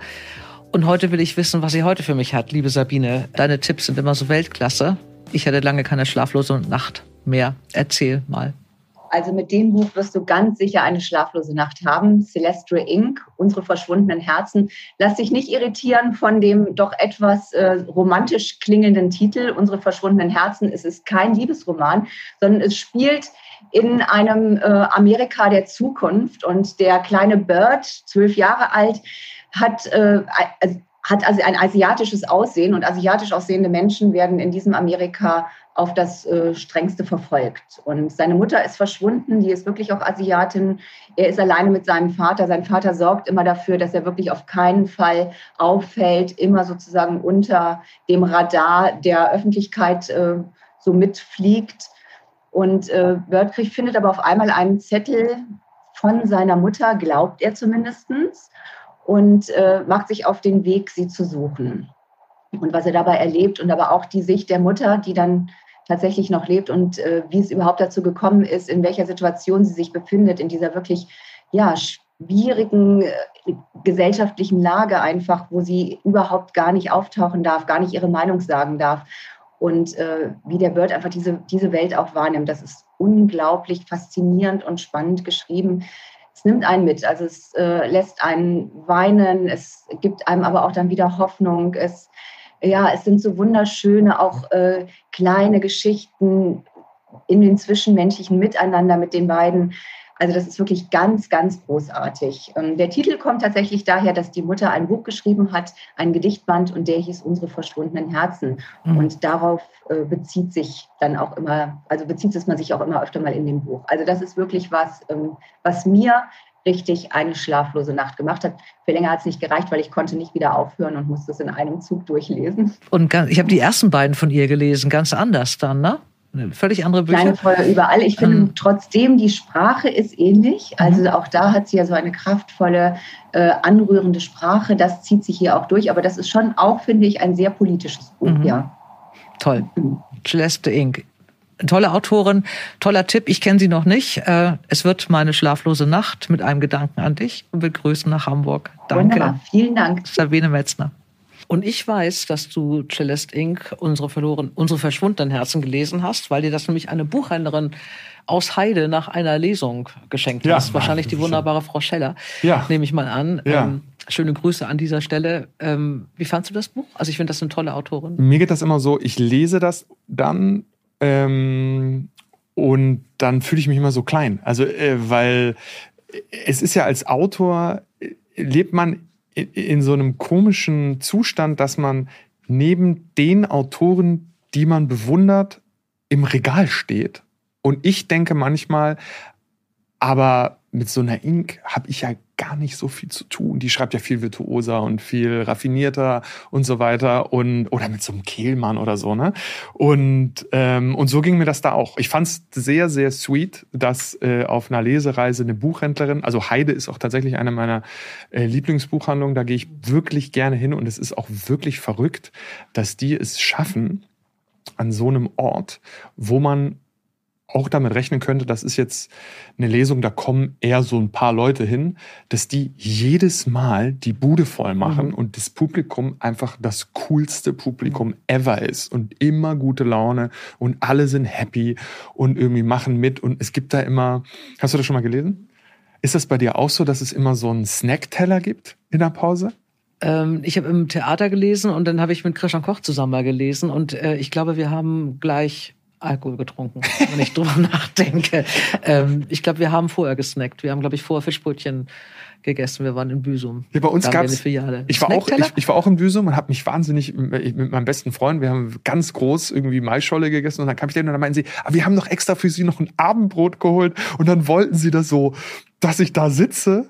Und heute will ich wissen, was sie heute für mich hat, liebe Sabine. Deine Tipps sind immer so Weltklasse. Ich hatte lange keine schlaflose Nacht mehr. Erzähl mal. Also mit dem Buch wirst du ganz sicher eine schlaflose Nacht haben. Celestre Inc., unsere verschwundenen Herzen. Lass dich nicht irritieren von dem doch etwas äh, romantisch klingenden Titel, unsere verschwundenen Herzen. Es ist kein Liebesroman, sondern es spielt in einem äh, Amerika der Zukunft. Und der kleine Bird, zwölf Jahre alt, hat, äh, hat also ein asiatisches Aussehen und asiatisch aussehende Menschen werden in diesem Amerika auf das äh, strengste verfolgt. Und seine Mutter ist verschwunden, die ist wirklich auch Asiatin. Er ist alleine mit seinem Vater. Sein Vater sorgt immer dafür, dass er wirklich auf keinen Fall auffällt, immer sozusagen unter dem Radar der Öffentlichkeit äh, so mitfliegt. Und äh, Birdkrieg findet aber auf einmal einen Zettel von seiner Mutter, glaubt er zumindestens und äh, macht sich auf den Weg, sie zu suchen. Und was er dabei erlebt und aber auch die Sicht der Mutter, die dann tatsächlich noch lebt und äh, wie es überhaupt dazu gekommen ist, in welcher Situation sie sich befindet, in dieser wirklich ja, schwierigen äh, gesellschaftlichen Lage einfach, wo sie überhaupt gar nicht auftauchen darf, gar nicht ihre Meinung sagen darf. Und äh, wie der Bird einfach diese, diese Welt auch wahrnimmt, das ist unglaublich faszinierend und spannend geschrieben es nimmt einen mit. Also es äh, lässt einen weinen, es gibt einem aber auch dann wieder Hoffnung. Es, ja, es sind so wunderschöne, auch äh, kleine Geschichten in den zwischenmenschlichen Miteinander mit den beiden. Also das ist wirklich ganz, ganz großartig. Ähm, der Titel kommt tatsächlich daher, dass die Mutter ein Buch geschrieben hat, ein Gedichtband, und der hieß Unsere verschwundenen Herzen. Mhm. Und darauf äh, bezieht sich dann auch immer, also bezieht es man sich auch immer öfter mal in dem Buch. Also das ist wirklich was, ähm, was mir richtig eine schlaflose Nacht gemacht hat. Für länger hat es nicht gereicht, weil ich konnte nicht wieder aufhören und musste es in einem Zug durchlesen. Und ich habe die ersten beiden von ihr gelesen, ganz anders dann, ne? Völlig andere Bücher. Kleine Feuer überall. Ich finde ähm. trotzdem, die Sprache ist ähnlich. Also mhm. auch da hat sie ja so eine kraftvolle, äh, anrührende Sprache. Das zieht sich hier auch durch. Aber das ist schon auch, finde ich, ein sehr politisches Buch, mhm. ja. Toll. Mhm. Celeste Inc. Tolle Autorin, toller Tipp. Ich kenne sie noch nicht. Äh, es wird meine schlaflose Nacht mit einem Gedanken an dich und begrüßen nach Hamburg. Danke. Wunderbar. Vielen Dank. Sabine Metzner. Und ich weiß, dass du Celeste Inc., unsere verloren, unsere verschwundenen Herzen gelesen hast, weil dir das nämlich eine Buchhändlerin aus Heide nach einer Lesung geschenkt ja, hast. Wahrscheinlich die wunderbare Frau Scheller, ja. nehme ich mal an. Ja. Ähm, schöne Grüße an dieser Stelle. Ähm, wie fandst du das Buch? Also ich finde das eine tolle Autorin. Mir geht das immer so, ich lese das dann ähm, und dann fühle ich mich immer so klein. Also äh, weil es ist ja als Autor, äh, lebt man in so einem komischen Zustand, dass man neben den Autoren, die man bewundert, im Regal steht. Und ich denke manchmal, aber mit so einer Ink habe ich ja gar nicht so viel zu tun. Die schreibt ja viel virtuoser und viel raffinierter und so weiter und oder mit so einem Kehlmann oder so ne und ähm, und so ging mir das da auch. Ich fand es sehr sehr sweet, dass äh, auf einer Lesereise eine Buchhändlerin, also Heide ist auch tatsächlich eine meiner äh, Lieblingsbuchhandlungen. Da gehe ich wirklich gerne hin und es ist auch wirklich verrückt, dass die es schaffen an so einem Ort, wo man auch damit rechnen könnte, das ist jetzt eine Lesung, da kommen eher so ein paar Leute hin, dass die jedes Mal die Bude voll machen mhm. und das Publikum einfach das coolste Publikum ever ist und immer gute Laune und alle sind happy und irgendwie machen mit und es gibt da immer, hast du das schon mal gelesen? Ist das bei dir auch so, dass es immer so einen Snackteller gibt in der Pause? Ähm, ich habe im Theater gelesen und dann habe ich mit Christian Koch zusammen mal gelesen und äh, ich glaube, wir haben gleich Alkohol getrunken, wenn ich drüber nachdenke. Ähm, ich glaube, wir haben vorher gesnackt. Wir haben, glaube ich, vorher Fischbrötchen gegessen. Wir waren in Büsum. Ja, bei uns gab es. Ich war auch, ich, ich, war auch in Büsum und habe mich wahnsinnig mit meinem besten Freund. Wir haben ganz groß irgendwie Maischolle gegessen und dann kam ich denen und dann meinten sie, aber wir haben doch extra für sie noch ein Abendbrot geholt und dann wollten sie das so, dass ich da sitze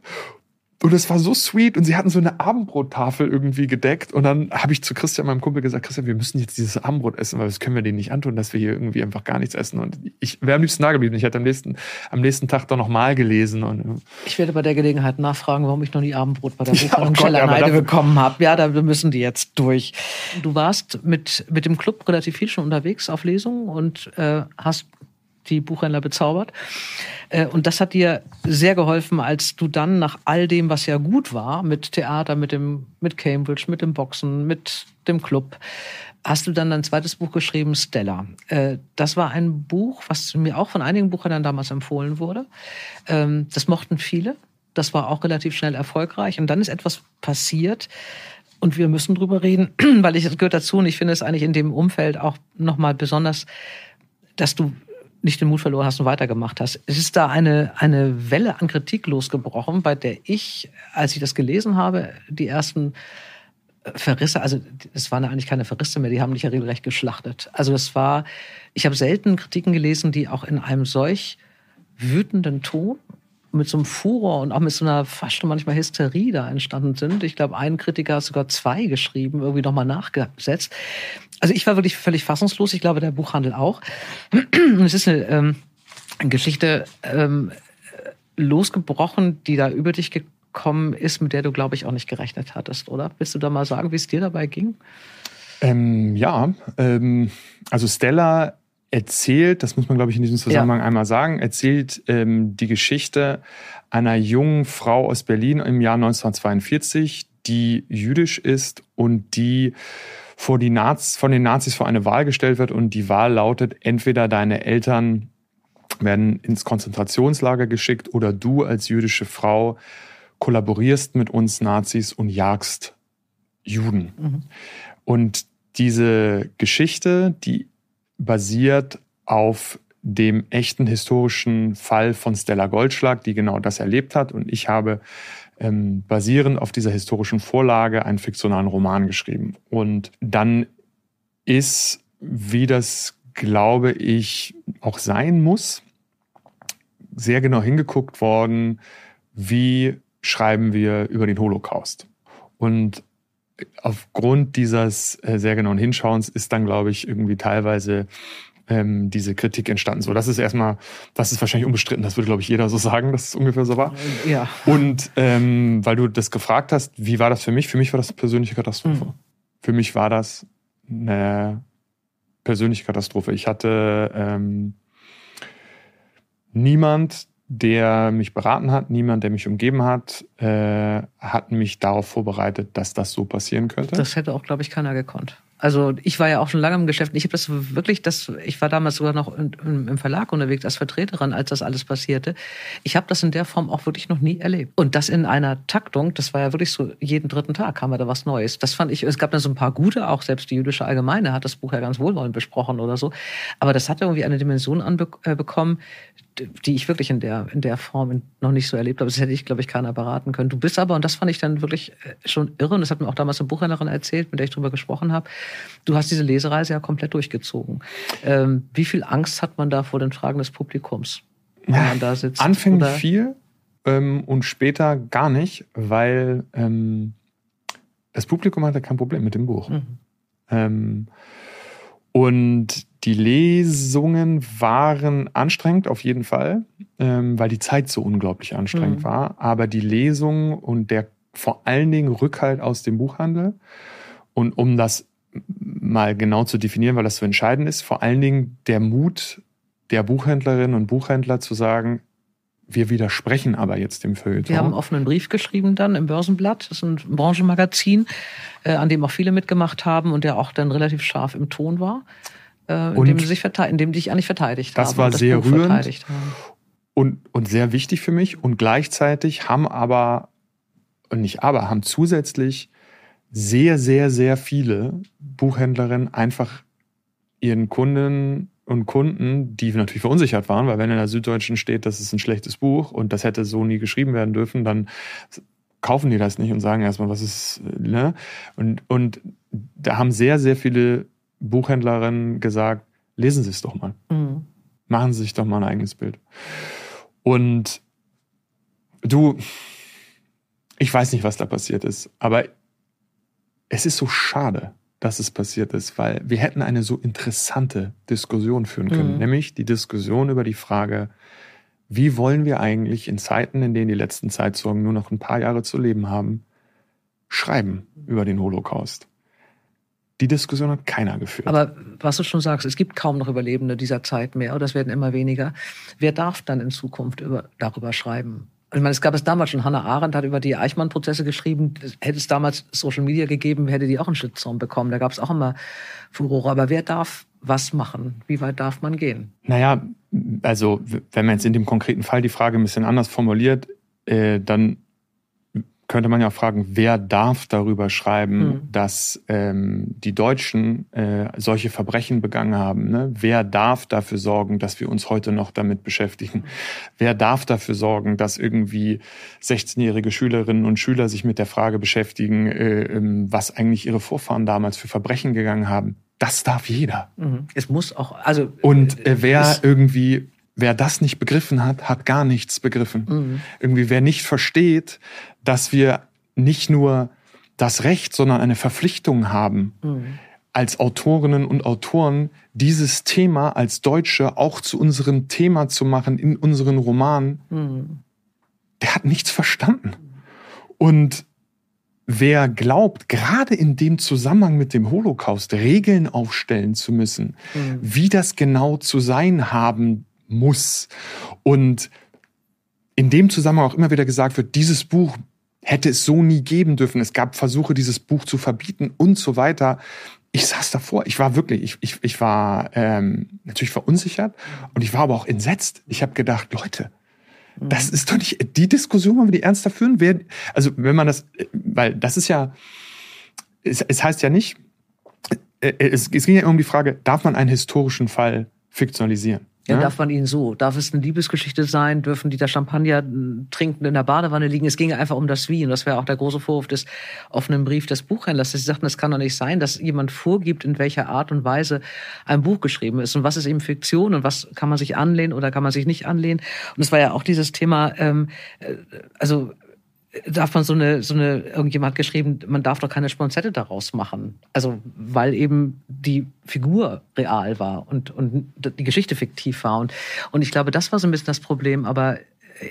und es war so sweet und sie hatten so eine Abendbrottafel irgendwie gedeckt und dann habe ich zu Christian, meinem Kumpel, gesagt, Christian, wir müssen jetzt dieses Abendbrot essen, weil das können wir denen nicht antun, dass wir hier irgendwie einfach gar nichts essen. Und ich wäre am liebsten da geblieben. Ich hätte am nächsten, am nächsten Tag doch nochmal gelesen. Und, ich werde bei der Gelegenheit nachfragen, warum ich noch nie Abendbrot bei der Buchhandlung ja, Gollerheide bekommen habe. Ja, da müssen die jetzt durch. Du warst mit, mit dem Club relativ viel schon unterwegs auf Lesungen und äh, hast die Buchhändler bezaubert. Äh, und das hat dir sehr geholfen, als du dann nach all dem, was ja gut war, mit Theater, mit dem, mit Cambridge, mit dem Boxen, mit dem Club, hast du dann ein zweites Buch geschrieben, Stella. Äh, das war ein Buch, was mir auch von einigen Buchhändlern damals empfohlen wurde. Ähm, das mochten viele. Das war auch relativ schnell erfolgreich. Und dann ist etwas passiert, und wir müssen drüber reden, weil ich, das gehört dazu und ich finde es eigentlich in dem Umfeld auch nochmal besonders, dass du nicht den Mut verloren hast und weitergemacht hast. Es ist da eine, eine Welle an Kritik losgebrochen, bei der ich, als ich das gelesen habe, die ersten äh, Verrisse, also es waren eigentlich keine Verrisse mehr, die haben dich ja regelrecht geschlachtet. Also das war, ich habe selten Kritiken gelesen, die auch in einem solch wütenden Ton mit so einem Furor und auch mit so einer fast schon manchmal Hysterie da entstanden sind. Ich glaube, ein Kritiker hat sogar zwei geschrieben, irgendwie nochmal nachgesetzt. Also ich war wirklich völlig fassungslos. Ich glaube, der Buchhandel auch. Es ist eine ähm, Geschichte ähm, losgebrochen, die da über dich gekommen ist, mit der du, glaube ich, auch nicht gerechnet hattest, oder? Willst du da mal sagen, wie es dir dabei ging? Ähm, ja, ähm, also Stella erzählt, das muss man, glaube ich, in diesem Zusammenhang ja. einmal sagen, erzählt ähm, die Geschichte einer jungen Frau aus Berlin im Jahr 1942, die jüdisch ist und die vor die Naz von den Nazis vor eine Wahl gestellt wird und die Wahl lautet, entweder deine Eltern werden ins Konzentrationslager geschickt oder du als jüdische Frau kollaborierst mit uns Nazis und jagst Juden. Mhm. Und diese Geschichte, die basiert auf dem echten historischen Fall von Stella Goldschlag, die genau das erlebt hat. Und ich habe ähm, basierend auf dieser historischen Vorlage einen fiktionalen Roman geschrieben. Und dann ist, wie das glaube ich auch sein muss, sehr genau hingeguckt worden, wie schreiben wir über den Holocaust. Und aufgrund dieses äh, sehr genauen Hinschauens ist dann, glaube ich, irgendwie teilweise ähm, diese Kritik entstanden. So, das ist erstmal, das ist wahrscheinlich unbestritten, das würde, glaube ich, jeder so sagen, dass es ungefähr so war. Ja. Und ähm, weil du das gefragt hast, wie war das für mich? Für mich war das eine persönliche Katastrophe. Mhm. Für mich war das eine persönliche Katastrophe. Ich hatte ähm, niemand, der mich beraten hat, niemand, der mich umgeben hat, äh, hat mich darauf vorbereitet, dass das so passieren könnte. Das hätte auch, glaube ich, keiner gekonnt. Also ich war ja auch schon lange im Geschäft. Ich habe das wirklich, das, ich war damals sogar noch im Verlag unterwegs als Vertreterin, als das alles passierte. Ich habe das in der Form auch wirklich noch nie erlebt. Und das in einer Taktung, das war ja wirklich so, jeden dritten Tag kam da was Neues. Das fand ich, es gab dann so ein paar gute, auch selbst die jüdische Allgemeine hat das Buch ja ganz wohlwollend besprochen oder so. Aber das hat irgendwie eine Dimension anbekommen, äh, die ich wirklich in der, in der Form noch nicht so erlebt habe. Das hätte ich, glaube ich, keiner beraten können. Du bist aber, und das fand ich dann wirklich äh, schon irre, und das hat mir auch damals eine Buchhändlerin erzählt, mit der ich drüber gesprochen habe, Du hast diese Lesereise ja komplett durchgezogen. Ähm, wie viel Angst hat man da vor den Fragen des Publikums, wenn man da sitzt? Anfänglich viel ähm, und später gar nicht, weil ähm, das Publikum hatte kein Problem mit dem Buch. Mhm. Ähm, und die Lesungen waren anstrengend auf jeden Fall, ähm, weil die Zeit so unglaublich anstrengend mhm. war. Aber die Lesung und der vor allen Dingen Rückhalt aus dem Buchhandel und um das mal genau zu definieren, weil das so entscheidend ist, vor allen Dingen der Mut, der Buchhändlerinnen und Buchhändler zu sagen, wir widersprechen aber jetzt dem Feuilleton. Wir haben einen offenen Brief geschrieben dann im Börsenblatt. Das ist ein Branchenmagazin, äh, an dem auch viele mitgemacht haben und der auch dann relativ scharf im Ton war, äh, in, dem sie sich in dem sich eigentlich verteidigt das haben. War das war sehr rührend und, und sehr wichtig für mich. Und gleichzeitig haben aber, und nicht aber, haben zusätzlich sehr, sehr, sehr viele Buchhändlerinnen einfach ihren Kunden und Kunden, die natürlich verunsichert waren, weil wenn in der Süddeutschen steht, das ist ein schlechtes Buch und das hätte so nie geschrieben werden dürfen, dann kaufen die das nicht und sagen erstmal, was ist, ne? Und, und da haben sehr, sehr viele Buchhändlerinnen gesagt, lesen Sie es doch mal. Mhm. Machen Sie sich doch mal ein eigenes Bild. Und du, ich weiß nicht, was da passiert ist, aber es ist so schade, dass es passiert ist, weil wir hätten eine so interessante Diskussion führen können, mhm. nämlich die Diskussion über die Frage, wie wollen wir eigentlich in Zeiten, in denen die letzten Zeitzeugen nur noch ein paar Jahre zu leben haben, schreiben über den Holocaust? Die Diskussion hat keiner geführt. Aber was du schon sagst, es gibt kaum noch Überlebende dieser Zeit mehr, oder es werden immer weniger. Wer darf dann in Zukunft über, darüber schreiben? Ich meine, es gab es damals schon. Hannah Arendt hat über die Eichmann-Prozesse geschrieben. Hätte es damals Social Media gegeben, hätte die auch einen Shitstorm bekommen. Da gab es auch immer Furore. Aber wer darf was machen? Wie weit darf man gehen? Naja, also wenn man jetzt in dem konkreten Fall die Frage ein bisschen anders formuliert, äh, dann könnte man ja auch fragen, wer darf darüber schreiben, mhm. dass ähm, die Deutschen äh, solche Verbrechen begangen haben? Ne? Wer darf dafür sorgen, dass wir uns heute noch damit beschäftigen? Mhm. Wer darf dafür sorgen, dass irgendwie 16-jährige Schülerinnen und Schüler sich mit der Frage beschäftigen, äh, ähm, was eigentlich ihre Vorfahren damals für Verbrechen gegangen haben? Das darf jeder. Mhm. Es muss auch, also. Und äh, wer irgendwie wer das nicht begriffen hat, hat gar nichts begriffen. Mhm. Irgendwie, wer nicht versteht, dass wir nicht nur das Recht, sondern eine Verpflichtung haben, mhm. als Autorinnen und Autoren dieses Thema als Deutsche auch zu unserem Thema zu machen in unseren Romanen, mhm. der hat nichts verstanden. Und wer glaubt, gerade in dem Zusammenhang mit dem Holocaust Regeln aufstellen zu müssen, mhm. wie das genau zu sein haben muss. Und in dem Zusammenhang auch immer wieder gesagt wird, dieses Buch hätte es so nie geben dürfen. Es gab Versuche, dieses Buch zu verbieten und so weiter. Ich saß davor, ich war wirklich, ich, ich, ich war ähm, natürlich verunsichert und ich war aber auch entsetzt. Ich habe gedacht, Leute, das ist doch nicht die Diskussion, wenn wir die ernster führen. Wer, also wenn man das, weil das ist ja, es, es heißt ja nicht, äh, es, es ging ja um die Frage, darf man einen historischen Fall fiktionalisieren? Ja, ja, darf man ihn so? Darf es eine Liebesgeschichte sein? Dürfen die da Champagner trinken in der Badewanne liegen? Es ging einfach um das Wie. Und das wäre auch der große Vorwurf des offenen Brief des Buchhändlers. Sie sagten, es kann doch nicht sein, dass jemand vorgibt, in welcher Art und Weise ein Buch geschrieben ist. Und was ist eben Fiktion und was kann man sich anlehnen oder kann man sich nicht anlehnen? Und es war ja auch dieses Thema, ähm, äh, also darf man so eine, so eine, irgendjemand hat geschrieben, man darf doch keine Sponzette daraus machen. Also, weil eben die Figur real war und, und die Geschichte fiktiv war. Und, und ich glaube, das war so ein bisschen das Problem. Aber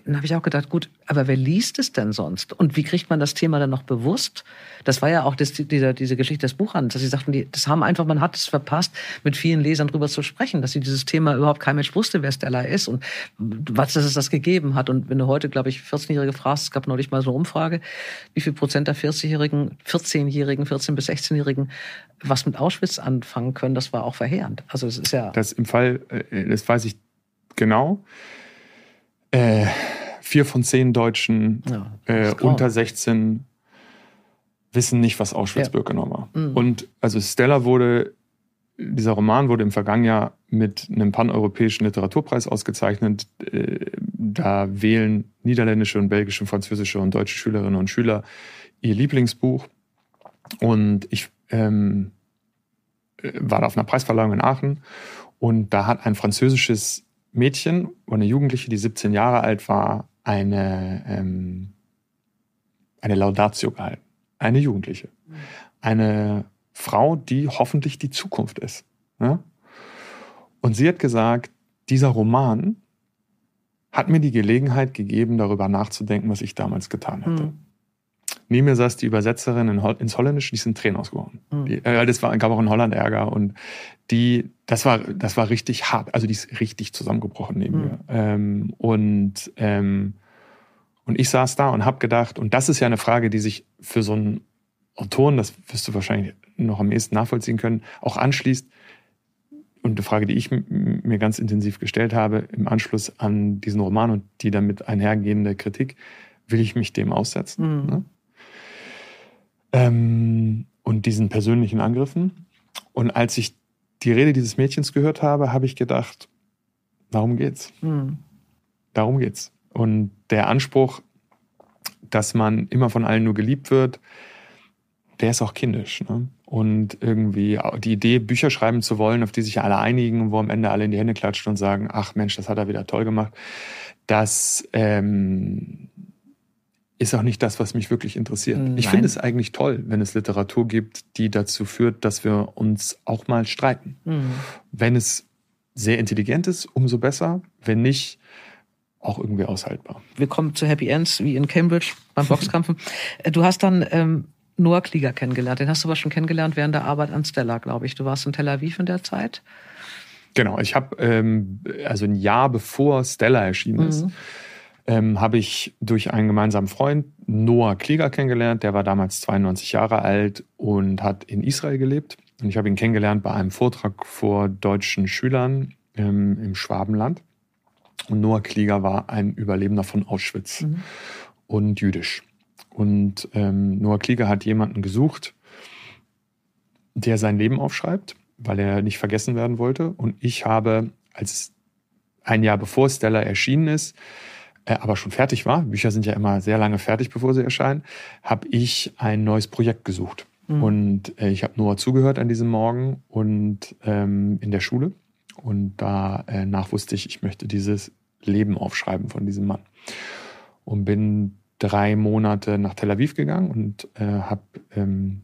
dann habe ich auch gedacht, gut, aber wer liest es denn sonst? Und wie kriegt man das Thema dann noch bewusst? Das war ja auch das, diese, diese Geschichte des Buchhandels, dass sie sagten, die, das haben einfach, man hat es verpasst, mit vielen Lesern drüber zu sprechen, dass sie dieses Thema überhaupt kein Mensch wusste, wer Stella ist und was es das gegeben hat. Und wenn du heute, glaube ich, 14-Jährige fragst, es gab neulich mal so eine Umfrage, wie viel Prozent der 40-Jährigen, 14-Jährigen, 14- bis 16-Jährigen was mit Auschwitz anfangen können, das war auch verheerend. Also es ist ja. Das im Fall, äh, das weiß ich genau. Äh, vier von zehn Deutschen ja, äh, unter 16 wissen nicht, was Auschwitz-Birkenau war. Mhm. Und also Stella wurde, dieser Roman wurde im vergangenen Jahr mit einem paneuropäischen Literaturpreis ausgezeichnet. Äh, da wählen niederländische und belgische, französische und deutsche Schülerinnen und Schüler ihr Lieblingsbuch. Und ich ähm, äh, war da auf einer Preisverleihung in Aachen und da hat ein französisches Mädchen oder eine Jugendliche, die 17 Jahre alt war, eine, ähm, eine Laudatio gehalten. Eine Jugendliche. Eine Frau, die hoffentlich die Zukunft ist. Ja? Und sie hat gesagt, dieser Roman hat mir die Gelegenheit gegeben, darüber nachzudenken, was ich damals getan hätte. Mhm. Neben mir saß die Übersetzerin in Hol ins Holländische, die sind Tränen ausgebrochen. Mhm. Die, äh, das war, gab auch in Holland Ärger und die das war, das war richtig hart. Also die ist richtig zusammengebrochen neben mhm. mir. Ähm, und, ähm, und ich saß da und habe gedacht, und das ist ja eine Frage, die sich für so einen Autoren, das wirst du wahrscheinlich noch am ehesten nachvollziehen können, auch anschließt. Und eine Frage, die ich mir ganz intensiv gestellt habe im Anschluss an diesen Roman und die damit einhergehende Kritik, will ich mich dem aussetzen? Mhm. Ne? Ähm, und diesen persönlichen Angriffen. Und als ich die Rede dieses Mädchens gehört habe, habe ich gedacht, darum geht's. Mhm. Darum geht's. Und der Anspruch, dass man immer von allen nur geliebt wird, der ist auch kindisch. Ne? Und irgendwie die Idee, Bücher schreiben zu wollen, auf die sich alle einigen, wo am Ende alle in die Hände klatschen und sagen, ach Mensch, das hat er wieder toll gemacht, das ähm, ist auch nicht das, was mich wirklich interessiert. Nein. Ich finde es eigentlich toll, wenn es Literatur gibt, die dazu führt, dass wir uns auch mal streiten. Mhm. Wenn es sehr intelligent ist, umso besser. Wenn nicht, auch irgendwie aushaltbar. Wir kommen zu Happy Ends wie in Cambridge beim Boxkampfen. du hast dann ähm, Noah Klieger kennengelernt. Den hast du aber schon kennengelernt während der Arbeit an Stella, glaube ich. Du warst in Tel Aviv in der Zeit. Genau, ich habe ähm, also ein Jahr bevor Stella erschienen ist, mhm ähm, habe ich durch einen gemeinsamen Freund Noah Klieger kennengelernt. Der war damals 92 Jahre alt und hat in Israel gelebt. Und ich habe ihn kennengelernt bei einem Vortrag vor deutschen Schülern ähm, im Schwabenland. Und Noah Klieger war ein Überlebender von Auschwitz mhm. und jüdisch. Und ähm, Noah Klieger hat jemanden gesucht, der sein Leben aufschreibt, weil er nicht vergessen werden wollte. Und ich habe, als ein Jahr bevor Stella erschienen ist, äh, aber schon fertig war, Bücher sind ja immer sehr lange fertig, bevor sie erscheinen, habe ich ein neues Projekt gesucht. Mhm. Und äh, ich habe Noah zugehört an diesem Morgen und ähm, in der Schule. Und da äh, wusste ich, ich möchte dieses Leben aufschreiben von diesem Mann. Und bin drei Monate nach Tel Aviv gegangen und äh, habe ähm,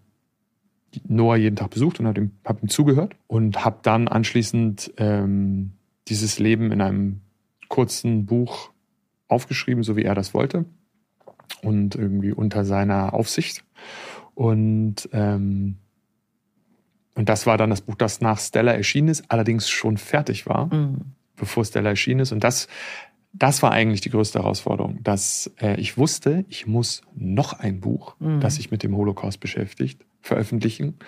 Noah jeden Tag besucht und habe ihm, hab ihm zugehört und habe dann anschließend ähm, dieses Leben in einem kurzen Buch aufgeschrieben, so wie er das wollte. Und irgendwie unter seiner Aufsicht. Und, ähm, und das war dann das Buch, das nach Stella erschienen ist, allerdings schon fertig war, mhm. bevor Stella erschienen ist. Und das, das war eigentlich die größte Herausforderung, dass äh, ich wusste, ich muss noch ein Buch, mhm. das sich mit dem Holocaust beschäftigt, veröffentlichen,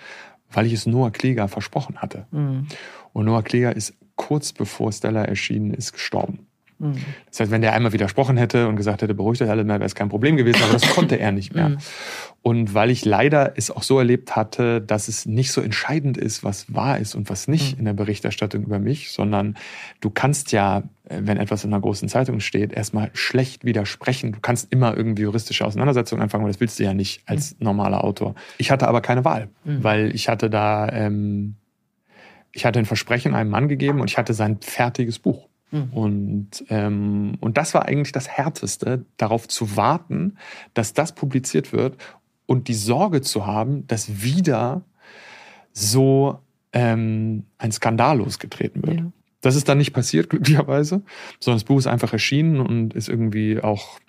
weil ich es Noah Kläger versprochen hatte. Mhm. Und Noah Kläger ist kurz bevor Stella erschienen ist gestorben. Mhm. Das heißt, wenn der einmal widersprochen hätte und gesagt hätte, beruhigt euch alle mal, wäre es kein Problem gewesen, aber das konnte er nicht mehr. Mhm. Und weil ich leider es auch so erlebt hatte, dass es nicht so entscheidend ist, was wahr ist und was nicht mhm. in der Berichterstattung über mich, sondern du kannst ja, äh, wenn etwas in einer großen Zeitung steht, erstmal schlecht widersprechen. Du kannst immer irgendwie juristische Auseinandersetzungen anfangen, aber das willst du ja nicht als mhm. normaler Autor. Ich hatte aber keine Wahl, mhm. weil ich hatte da, ähm, ich hatte ein Versprechen einem Mann gegeben und ich hatte sein fertiges Buch. Mhm. Und, ähm, und das war eigentlich das Härteste, darauf zu warten, dass das publiziert wird und die Sorge zu haben, dass wieder so ähm, ein Skandal losgetreten wird. Ja. Das ist dann nicht passiert, glücklicherweise, sondern das Buch ist einfach erschienen und ist irgendwie auch,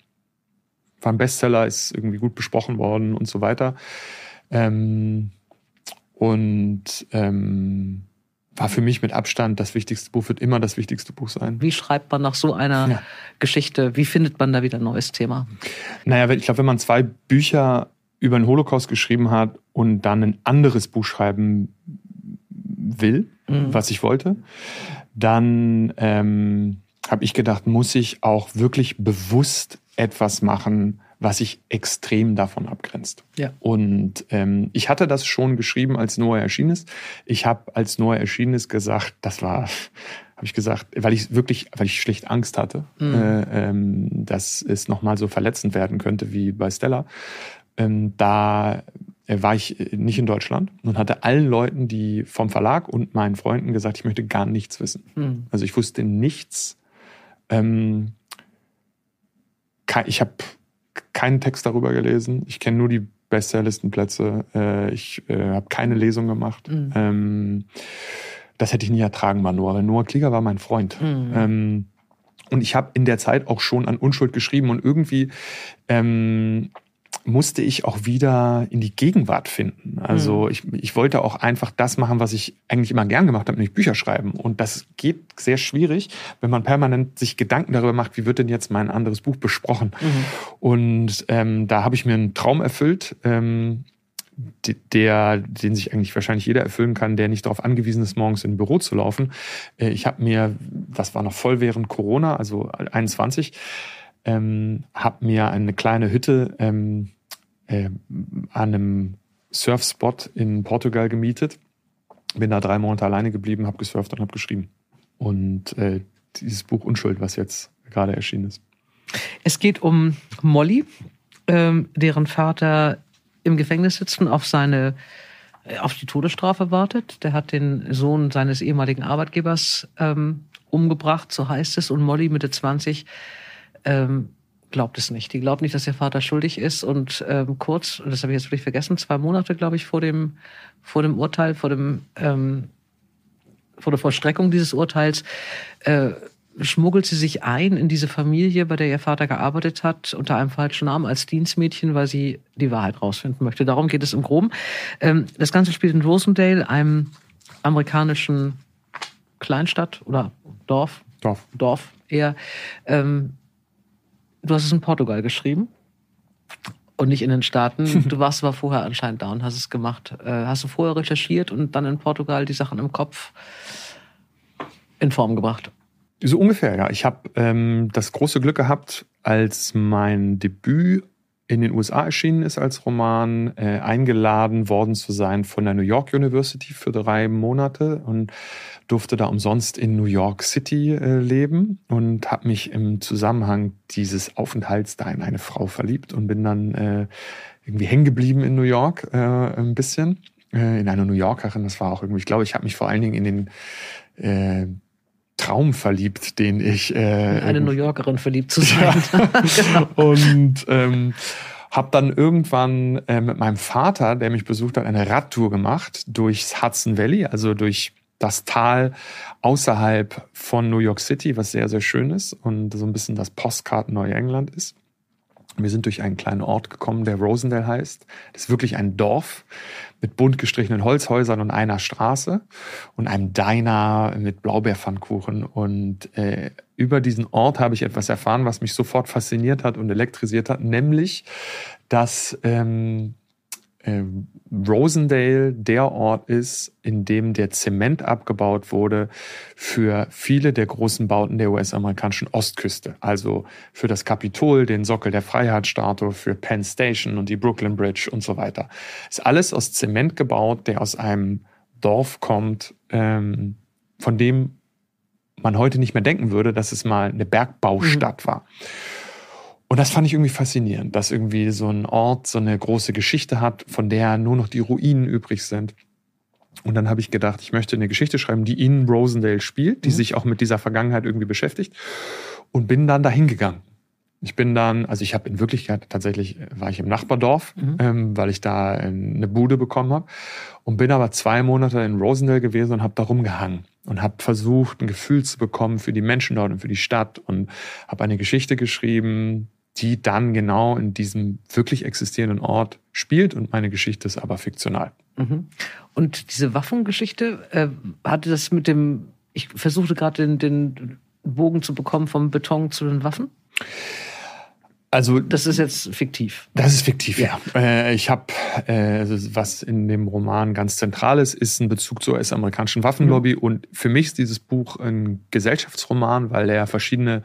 war ein Bestseller, ist irgendwie gut besprochen worden und so weiter. Ähm, und ähm, war für mich mit Abstand das wichtigste Buch, wird immer das wichtigste Buch sein. Wie schreibt man nach so einer ja. Geschichte? Wie findet man da wieder ein neues Thema? Naja, ich glaube, wenn man zwei Bücher über den Holocaust geschrieben hat und dann ein anderes Buch schreiben will, mhm. was ich wollte, dann ähm, habe ich gedacht, muss ich auch wirklich bewusst etwas machen, was sich extrem davon abgrenzt. Ja. Und ähm, ich hatte das schon geschrieben, als Noah erschienen ist. Ich habe, als Noah erschienen ist, gesagt, das war, habe ich gesagt, weil ich wirklich, weil ich schlicht Angst hatte, mhm. äh, ähm, dass es nochmal so verletzend werden könnte wie bei Stella. Ähm, da äh, war ich nicht in Deutschland und hatte allen Leuten, die vom Verlag und meinen Freunden gesagt, ich möchte gar nichts wissen. Mhm. Also ich wusste nichts. Ähm, ich habe keinen Text darüber gelesen. Ich kenne nur die Bestsellerlistenplätze. Äh, ich äh, habe keine Lesung gemacht. Mhm. Ähm, das hätte ich nie ertragen, Manoa. Weil Noah Klieger war mein Freund. Mhm. Ähm, und ich habe in der Zeit auch schon an Unschuld geschrieben und irgendwie ähm, musste ich auch wieder in die Gegenwart finden. Also mhm. ich, ich wollte auch einfach das machen, was ich eigentlich immer gern gemacht habe, nämlich Bücher schreiben. Und das geht sehr schwierig, wenn man permanent sich Gedanken darüber macht, wie wird denn jetzt mein anderes Buch besprochen. Mhm. Und ähm, da habe ich mir einen Traum erfüllt. Ähm, der, den sich eigentlich wahrscheinlich jeder erfüllen kann, der nicht darauf angewiesen ist, morgens in ein Büro zu laufen. Äh, ich habe mir, das war noch voll während Corona, also 21, ähm, habe mir eine kleine Hütte ähm, äh, an einem Surfspot in Portugal gemietet. Bin da drei Monate alleine geblieben, habe gesurft und habe geschrieben. Und äh, dieses Buch Unschuld, was jetzt gerade erschienen ist. Es geht um Molly, ähm, deren Vater im Gefängnis sitzt und auf seine äh, auf die Todesstrafe wartet. Der hat den Sohn seines ehemaligen Arbeitgebers ähm, umgebracht, so heißt es. Und Molly Mitte 20 ähm, glaubt es nicht. Die glaubt nicht, dass ihr Vater schuldig ist. Und ähm, kurz, das habe ich jetzt wirklich vergessen, zwei Monate, glaube ich, vor dem, vor dem Urteil, vor dem ähm, vor der Vollstreckung dieses Urteils, äh, schmuggelt sie sich ein in diese Familie, bei der ihr Vater gearbeitet hat, unter einem falschen Namen als Dienstmädchen, weil sie die Wahrheit rausfinden möchte. Darum geht es im Groben. Ähm, das Ganze spielt in Rosendale, einem amerikanischen Kleinstadt oder Dorf. Dorf. Dorf eher. Ähm, Du hast es in Portugal geschrieben und nicht in den Staaten. Du warst aber vorher anscheinend da und hast es gemacht. Äh, hast du vorher recherchiert und dann in Portugal die Sachen im Kopf in Form gebracht? So ungefähr, ja. Ich habe ähm, das große Glück gehabt, als mein Debüt in den USA erschienen ist als Roman, äh, eingeladen worden zu sein von der New York University für drei Monate und durfte da umsonst in New York City äh, leben und habe mich im Zusammenhang dieses Aufenthalts da in eine Frau verliebt und bin dann äh, irgendwie hängen geblieben in New York äh, ein bisschen äh, in eine New Yorkerin. Das war auch irgendwie, ich glaube, ich habe mich vor allen Dingen in den äh, Traum verliebt, den ich äh, in eine New Yorkerin verliebt zu sein. genau. Und ähm, habe dann irgendwann äh, mit meinem Vater, der mich besucht hat, eine Radtour gemacht durchs Hudson Valley, also durch das Tal außerhalb von New York City, was sehr, sehr schön ist und so ein bisschen das Postcard Neuengland ist. Wir sind durch einen kleinen Ort gekommen, der Rosendale heißt. Das ist wirklich ein Dorf mit bunt gestrichenen Holzhäusern und einer Straße und einem Diner mit Blaubeerpfannkuchen. Und äh, über diesen Ort habe ich etwas erfahren, was mich sofort fasziniert hat und elektrisiert hat, nämlich, dass ähm, äh, Rosendale der Ort ist, in dem der Zement abgebaut wurde für viele der großen Bauten der US-amerikanischen Ostküste. Also für das Kapitol, den Sockel der Freiheitsstatue, für Penn Station und die Brooklyn Bridge und so weiter. Ist alles aus Zement gebaut, der aus einem Dorf kommt, ähm, von dem man heute nicht mehr denken würde, dass es mal eine Bergbaustadt mhm. war. Und das fand ich irgendwie faszinierend, dass irgendwie so ein Ort so eine große Geschichte hat, von der nur noch die Ruinen übrig sind. Und dann habe ich gedacht, ich möchte eine Geschichte schreiben, die in Rosendale spielt, die mhm. sich auch mit dieser Vergangenheit irgendwie beschäftigt. Und bin dann dahin gegangen. Ich bin dann, also ich habe in Wirklichkeit tatsächlich, war ich im Nachbardorf, mhm. ähm, weil ich da eine Bude bekommen habe. Und bin aber zwei Monate in Rosendale gewesen und habe da rumgehangen und habe versucht, ein Gefühl zu bekommen für die Menschen dort und für die Stadt und habe eine Geschichte geschrieben, die dann genau in diesem wirklich existierenden Ort spielt und meine Geschichte ist aber fiktional. Mhm. Und diese Waffengeschichte, äh, hatte das mit dem, ich versuchte gerade den, den Bogen zu bekommen vom Beton zu den Waffen? Also das ist jetzt fiktiv. Das ist fiktiv, ja. ja. Äh, ich habe, äh, also was in dem Roman ganz zentral ist, ist ein Bezug zur US-amerikanischen Waffenlobby. Mhm. Und für mich ist dieses Buch ein Gesellschaftsroman, weil er verschiedene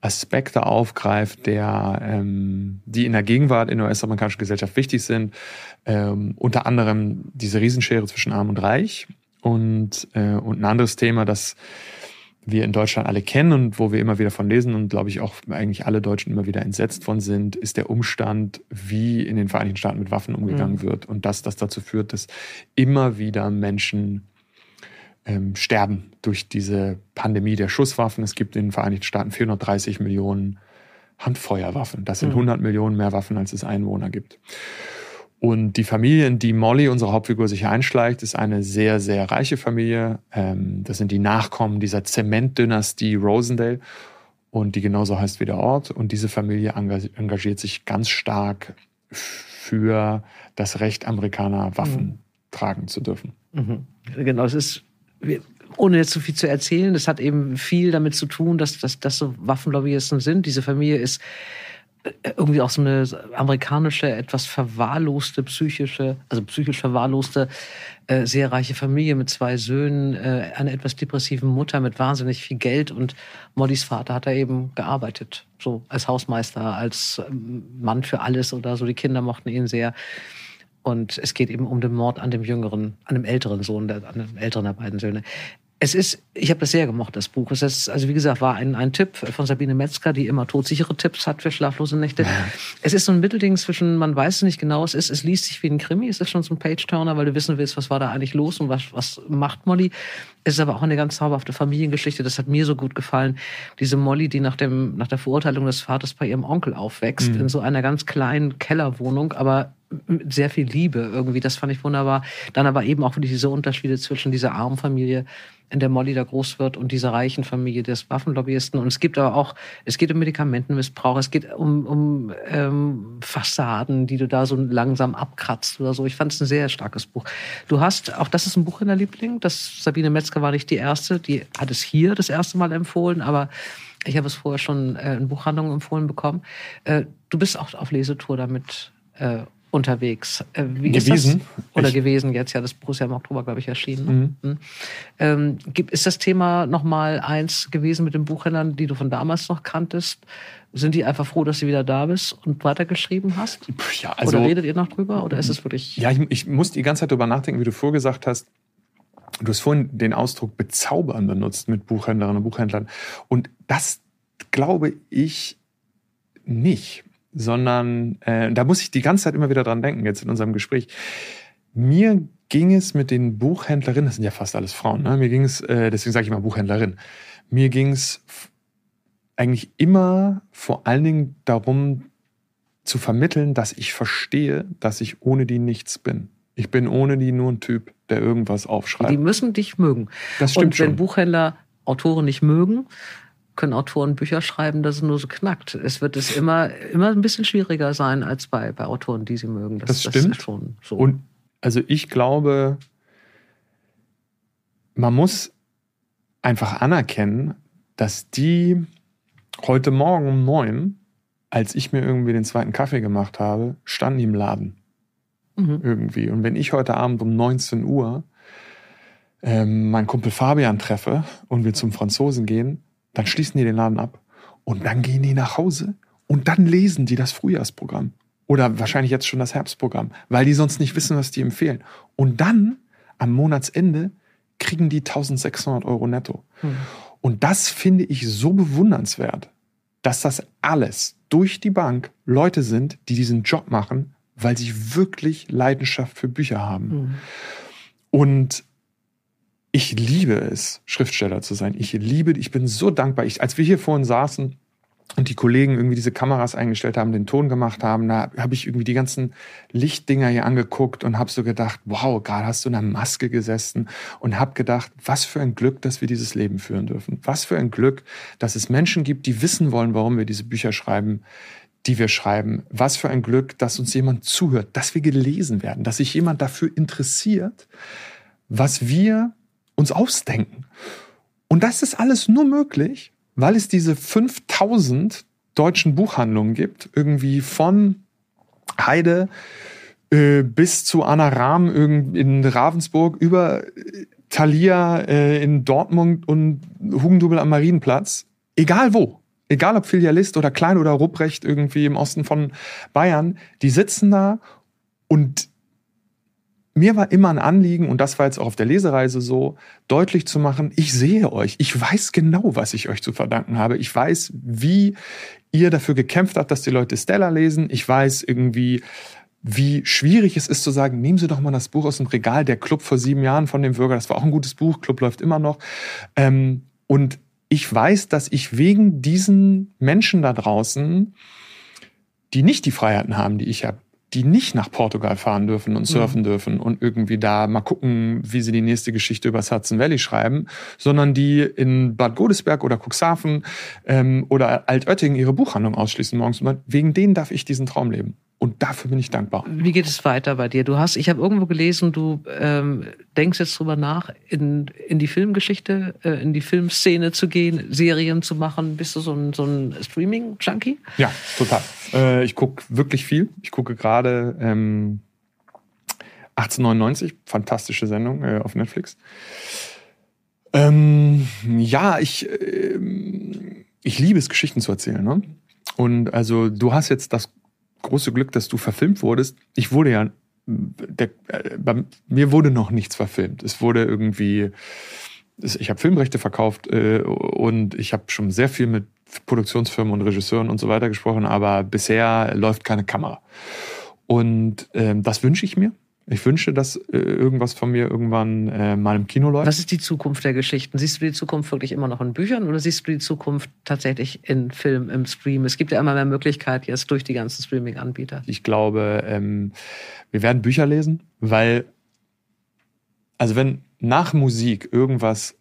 Aspekte aufgreift, der, ähm, die in der Gegenwart in der US-amerikanischen Gesellschaft wichtig sind. Ähm, unter anderem diese Riesenschere zwischen Arm und Reich und, äh, und ein anderes Thema, das wir in Deutschland alle kennen und wo wir immer wieder von lesen und glaube ich auch eigentlich alle Deutschen immer wieder entsetzt von sind, ist der Umstand, wie in den Vereinigten Staaten mit Waffen umgegangen mhm. wird und dass das dazu führt, dass immer wieder Menschen ähm, sterben durch diese Pandemie der Schusswaffen. Es gibt in den Vereinigten Staaten 430 Millionen Handfeuerwaffen. Das sind 100 mhm. Millionen mehr Waffen, als es Einwohner gibt. Und die Familie, in die Molly, unsere Hauptfigur, sich einschleicht, ist eine sehr, sehr reiche Familie. Ähm, das sind die Nachkommen dieser Zementdynastie Rosendale und die genauso heißt wie der Ort. Und diese Familie engagiert sich ganz stark für das Recht, Amerikaner Waffen mhm. tragen zu dürfen. Mhm. Genau, es ist, ohne jetzt zu viel zu erzählen, es hat eben viel damit zu tun, dass das dass so Waffenlobbyisten sind. Diese Familie ist irgendwie auch so eine amerikanische, etwas verwahrloste, psychische, also psychisch verwahrloste, äh, sehr reiche Familie mit zwei Söhnen, äh, einer etwas depressiven Mutter mit wahnsinnig viel Geld und Mollys Vater hat da eben gearbeitet, so als Hausmeister, als ähm, Mann für alles oder so. Die Kinder mochten ihn sehr. Und es geht eben um den Mord an dem jüngeren, an dem älteren Sohn, an dem älteren der beiden Söhne es ist, ich habe das sehr gemocht, das Buch. Es ist, also wie gesagt, war ein, ein Tipp von Sabine Metzger, die immer todsichere Tipps hat für schlaflose Nächte. Ja. Es ist so ein Mittelding zwischen, man weiß es nicht genau, es ist, es liest sich wie ein Krimi, es ist schon so ein Page-Turner, weil du wissen willst, was war da eigentlich los und was, was macht Molly. Es ist aber auch eine ganz zauberhafte Familiengeschichte, das hat mir so gut gefallen. Diese Molly, die nach dem, nach der Verurteilung des Vaters bei ihrem Onkel aufwächst, mhm. in so einer ganz kleinen Kellerwohnung, aber mit sehr viel Liebe irgendwie. Das fand ich wunderbar. Dann aber eben auch diese Unterschiede zwischen dieser armen Familie in der Molly da groß wird und dieser reichen Familie des Waffenlobbyisten. Und es gibt aber auch, es geht um Medikamentenmissbrauch, es geht um, um ähm, Fassaden, die du da so langsam abkratzt oder so. Ich fand es ein sehr starkes Buch. Du hast, auch das ist ein Buch in der Liebling, das Sabine Metzger war nicht die erste, die hat es hier das erste Mal empfohlen, aber ich habe es vorher schon äh, in Buchhandlungen empfohlen bekommen. Äh, du bist auch auf Lesetour damit äh, unterwegs. Äh, wie gewesen? Oder ich gewesen jetzt, ja, das Buch ist ja im Oktober, glaube ich, erschienen. Mhm. Mhm. Ähm, ist das Thema nochmal eins gewesen mit den Buchhändlern, die du von damals noch kanntest? Sind die einfach froh, dass du wieder da bist und weitergeschrieben hast? Ja, also, oder redet ihr noch drüber? Oder ist es wirklich. Ja, ich, ich muss die ganze Zeit drüber nachdenken, wie du vorgesagt hast. Du hast vorhin den Ausdruck bezaubern benutzt mit Buchhändlerinnen und Buchhändlern. Und das glaube ich nicht sondern äh, da muss ich die ganze Zeit immer wieder dran denken, jetzt in unserem Gespräch. Mir ging es mit den Buchhändlerinnen, das sind ja fast alles Frauen, ne? mir ging es, äh, deswegen sage ich mal Buchhändlerin, mir ging es eigentlich immer vor allen Dingen darum zu vermitteln, dass ich verstehe, dass ich ohne die nichts bin. Ich bin ohne die nur ein Typ, der irgendwas aufschreibt. Die müssen dich mögen. Das stimmt Und wenn schon. Buchhändler Autoren nicht mögen, können Autoren Bücher schreiben, dass es nur so knackt. Es wird es immer, immer ein bisschen schwieriger sein als bei, bei Autoren, die sie mögen. Das, das stimmt. Das schon so. Und also ich glaube, man muss einfach anerkennen, dass die heute Morgen um neun, als ich mir irgendwie den zweiten Kaffee gemacht habe, standen die im Laden. Mhm. Irgendwie. Und wenn ich heute Abend um 19 Uhr ähm, meinen Kumpel Fabian treffe und wir zum Franzosen gehen, dann schließen die den Laden ab und dann gehen die nach Hause und dann lesen die das Frühjahrsprogramm oder wahrscheinlich jetzt schon das Herbstprogramm, weil die sonst nicht wissen, was die empfehlen. Und dann am Monatsende kriegen die 1600 Euro netto. Hm. Und das finde ich so bewundernswert, dass das alles durch die Bank Leute sind, die diesen Job machen, weil sie wirklich Leidenschaft für Bücher haben. Hm. Und ich liebe es, Schriftsteller zu sein. Ich liebe, ich bin so dankbar. Ich, als wir hier vorhin saßen und die Kollegen irgendwie diese Kameras eingestellt haben, den Ton gemacht haben, da habe ich irgendwie die ganzen Lichtdinger hier angeguckt und habe so gedacht, wow, gerade hast du in einer Maske gesessen und habe gedacht, was für ein Glück, dass wir dieses Leben führen dürfen. Was für ein Glück, dass es Menschen gibt, die wissen wollen, warum wir diese Bücher schreiben, die wir schreiben. Was für ein Glück, dass uns jemand zuhört, dass wir gelesen werden, dass sich jemand dafür interessiert, was wir uns ausdenken. Und das ist alles nur möglich, weil es diese 5000 deutschen Buchhandlungen gibt, irgendwie von Heide äh, bis zu Anna Rahm in Ravensburg über äh, Thalia äh, in Dortmund und Hugendubel am Marienplatz. Egal wo. Egal ob Filialist oder Klein oder Rupprecht irgendwie im Osten von Bayern, die sitzen da und mir war immer ein Anliegen, und das war jetzt auch auf der Lesereise so, deutlich zu machen, ich sehe euch, ich weiß genau, was ich euch zu verdanken habe. Ich weiß, wie ihr dafür gekämpft habt, dass die Leute Stella lesen. Ich weiß irgendwie, wie schwierig es ist zu sagen, nehmen Sie doch mal das Buch aus dem Regal, der Club vor sieben Jahren von dem Bürger, das war auch ein gutes Buch, Club läuft immer noch. Ähm, und ich weiß, dass ich wegen diesen Menschen da draußen, die nicht die Freiheiten haben, die ich habe, die nicht nach Portugal fahren dürfen und surfen mhm. dürfen und irgendwie da mal gucken, wie sie die nächste Geschichte über das Hudson Valley schreiben, sondern die in Bad Godesberg oder Cuxhaven ähm, oder Altötting ihre Buchhandlung ausschließen morgens. Wegen denen darf ich diesen Traum leben. Und dafür bin ich dankbar. Wie geht es weiter bei dir? Du hast, ich habe irgendwo gelesen, du ähm, denkst jetzt drüber nach, in, in die Filmgeschichte, äh, in die Filmszene zu gehen, Serien zu machen. Bist du so ein, so ein Streaming-Junkie? Ja, total. Äh, ich gucke wirklich viel. Ich gucke gerade ähm, 1899, fantastische Sendung äh, auf Netflix. Ähm, ja, ich, äh, ich liebe es, Geschichten zu erzählen. Ne? Und also du hast jetzt das große Glück, dass du verfilmt wurdest. Ich wurde ja, der, äh, bei mir wurde noch nichts verfilmt. Es wurde irgendwie, ich habe Filmrechte verkauft äh, und ich habe schon sehr viel mit Produktionsfirmen und Regisseuren und so weiter gesprochen, aber bisher läuft keine Kamera. Und ähm, das wünsche ich mir. Ich wünsche, dass äh, irgendwas von mir irgendwann äh, mal im Kino läuft. Was ist die Zukunft der Geschichten? Siehst du die Zukunft wirklich immer noch in Büchern oder siehst du die Zukunft tatsächlich in Film, im Stream? Es gibt ja immer mehr Möglichkeiten jetzt durch die ganzen Streaming-Anbieter. Ich glaube, ähm, wir werden Bücher lesen, weil, also wenn nach Musik irgendwas,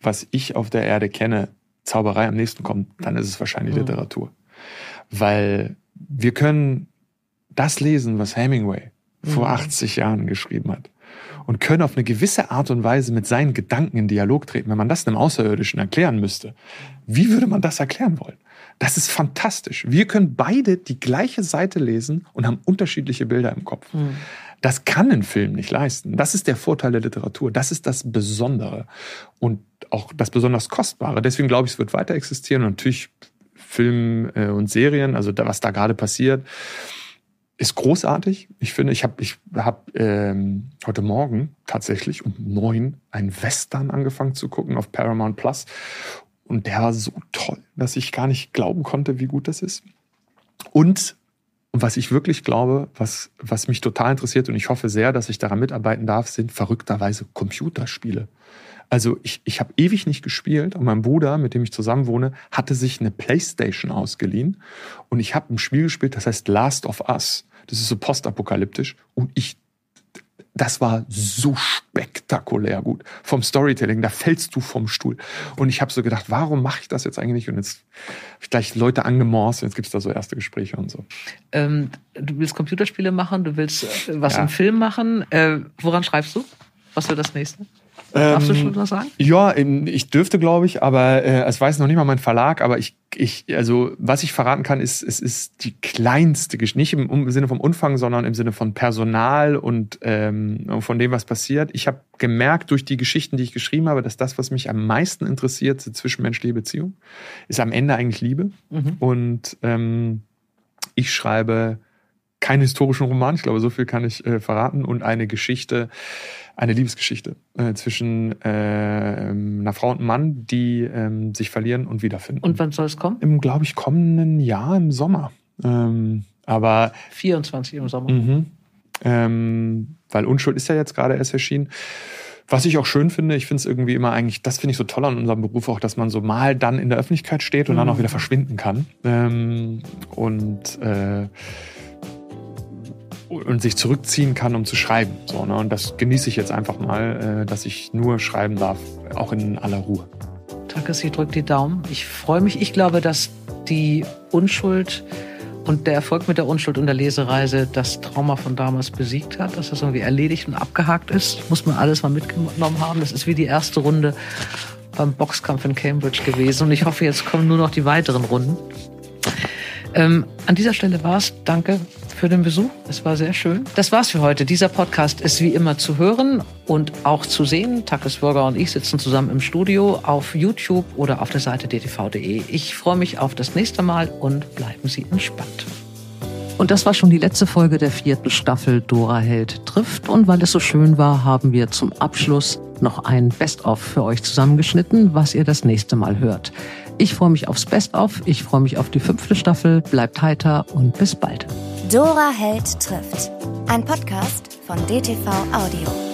was ich auf der Erde kenne, Zauberei am nächsten kommt, dann ist es wahrscheinlich mhm. Literatur. Weil wir können das lesen, was Hemingway vor 80 mhm. Jahren geschrieben hat. Und können auf eine gewisse Art und Weise mit seinen Gedanken in Dialog treten. Wenn man das einem Außerirdischen erklären müsste, wie würde man das erklären wollen? Das ist fantastisch. Wir können beide die gleiche Seite lesen und haben unterschiedliche Bilder im Kopf. Mhm. Das kann ein Film nicht leisten. Das ist der Vorteil der Literatur. Das ist das Besondere und auch das besonders Kostbare. Deswegen glaube ich, es wird weiter existieren. Und natürlich Film äh, und Serien, also was da gerade passiert ist großartig. Ich finde, ich habe ich hab, ähm, heute Morgen tatsächlich um neun einen Western angefangen zu gucken auf Paramount Plus. Und der war so toll, dass ich gar nicht glauben konnte, wie gut das ist. Und, und was ich wirklich glaube, was, was mich total interessiert und ich hoffe sehr, dass ich daran mitarbeiten darf, sind verrückterweise Computerspiele. Also ich, ich habe ewig nicht gespielt und mein Bruder, mit dem ich zusammen wohne, hatte sich eine Playstation ausgeliehen und ich habe ein Spiel gespielt, das heißt Last of Us. Das ist so postapokalyptisch und ich das war so spektakulär gut. Vom Storytelling, da fällst du vom Stuhl. Und ich habe so gedacht, warum mache ich das jetzt eigentlich? Und jetzt habe ich gleich Leute angemorst, jetzt gibt es da so erste Gespräche und so. Ähm, du willst Computerspiele machen, du willst äh, was ja. im Film machen. Äh, woran schreibst du? Was wird das nächste? Darfst du ähm, schon was sagen? Ja, ich dürfte, glaube ich, aber äh, es weiß noch nicht mal mein Verlag. Aber ich, ich, also was ich verraten kann, ist, es ist die kleinste Geschichte, nicht im, im, Sinne vom Umfang, sondern im Sinne von Personal und ähm, von dem, was passiert. Ich habe gemerkt durch die Geschichten, die ich geschrieben habe, dass das, was mich am meisten interessiert, sind zwischenmenschliche Beziehungen, ist am Ende eigentlich Liebe. Mhm. Und ähm, ich schreibe keinen historischen Roman, ich glaube, so viel kann ich äh, verraten, und eine Geschichte, eine Liebesgeschichte äh, zwischen äh, einer Frau und einem Mann, die ähm, sich verlieren und wiederfinden. Und wann soll es kommen? Im, glaube ich, kommenden Jahr im Sommer. Ähm, aber 24 im Sommer. Mhm. Ähm, weil Unschuld ist ja jetzt gerade erst erschienen. Was ich auch schön finde, ich finde es irgendwie immer eigentlich, das finde ich so toll an unserem Beruf auch, dass man so mal dann in der Öffentlichkeit steht und mhm. dann auch wieder verschwinden kann. Ähm, und äh, und sich zurückziehen kann, um zu schreiben. So, ne? Und das genieße ich jetzt einfach mal, äh, dass ich nur schreiben darf, auch in aller Ruhe. Takis, ich drücke die Daumen. Ich freue mich. Ich glaube, dass die Unschuld und der Erfolg mit der Unschuld und der Lesereise das Trauma von damals besiegt hat, dass das irgendwie erledigt und abgehakt ist. Muss man alles mal mitgenommen haben. Das ist wie die erste Runde beim Boxkampf in Cambridge gewesen. Und ich hoffe, jetzt kommen nur noch die weiteren Runden. Ähm, an dieser Stelle war es. Danke für den Besuch. Es war sehr schön. Das war's für heute. Dieser Podcast ist wie immer zu hören und auch zu sehen. Takis Burger und ich sitzen zusammen im Studio auf YouTube oder auf der Seite dtv.de. Ich freue mich auf das nächste Mal und bleiben Sie entspannt. Und das war schon die letzte Folge der vierten Staffel Dora Held trifft. Und weil es so schön war, haben wir zum Abschluss noch ein Best-of für euch zusammengeschnitten, was ihr das nächste Mal hört. Ich freue mich aufs Best-of, ich freue mich auf die fünfte Staffel. Bleibt heiter und bis bald. Dora Held trifft. Ein Podcast von DTV Audio.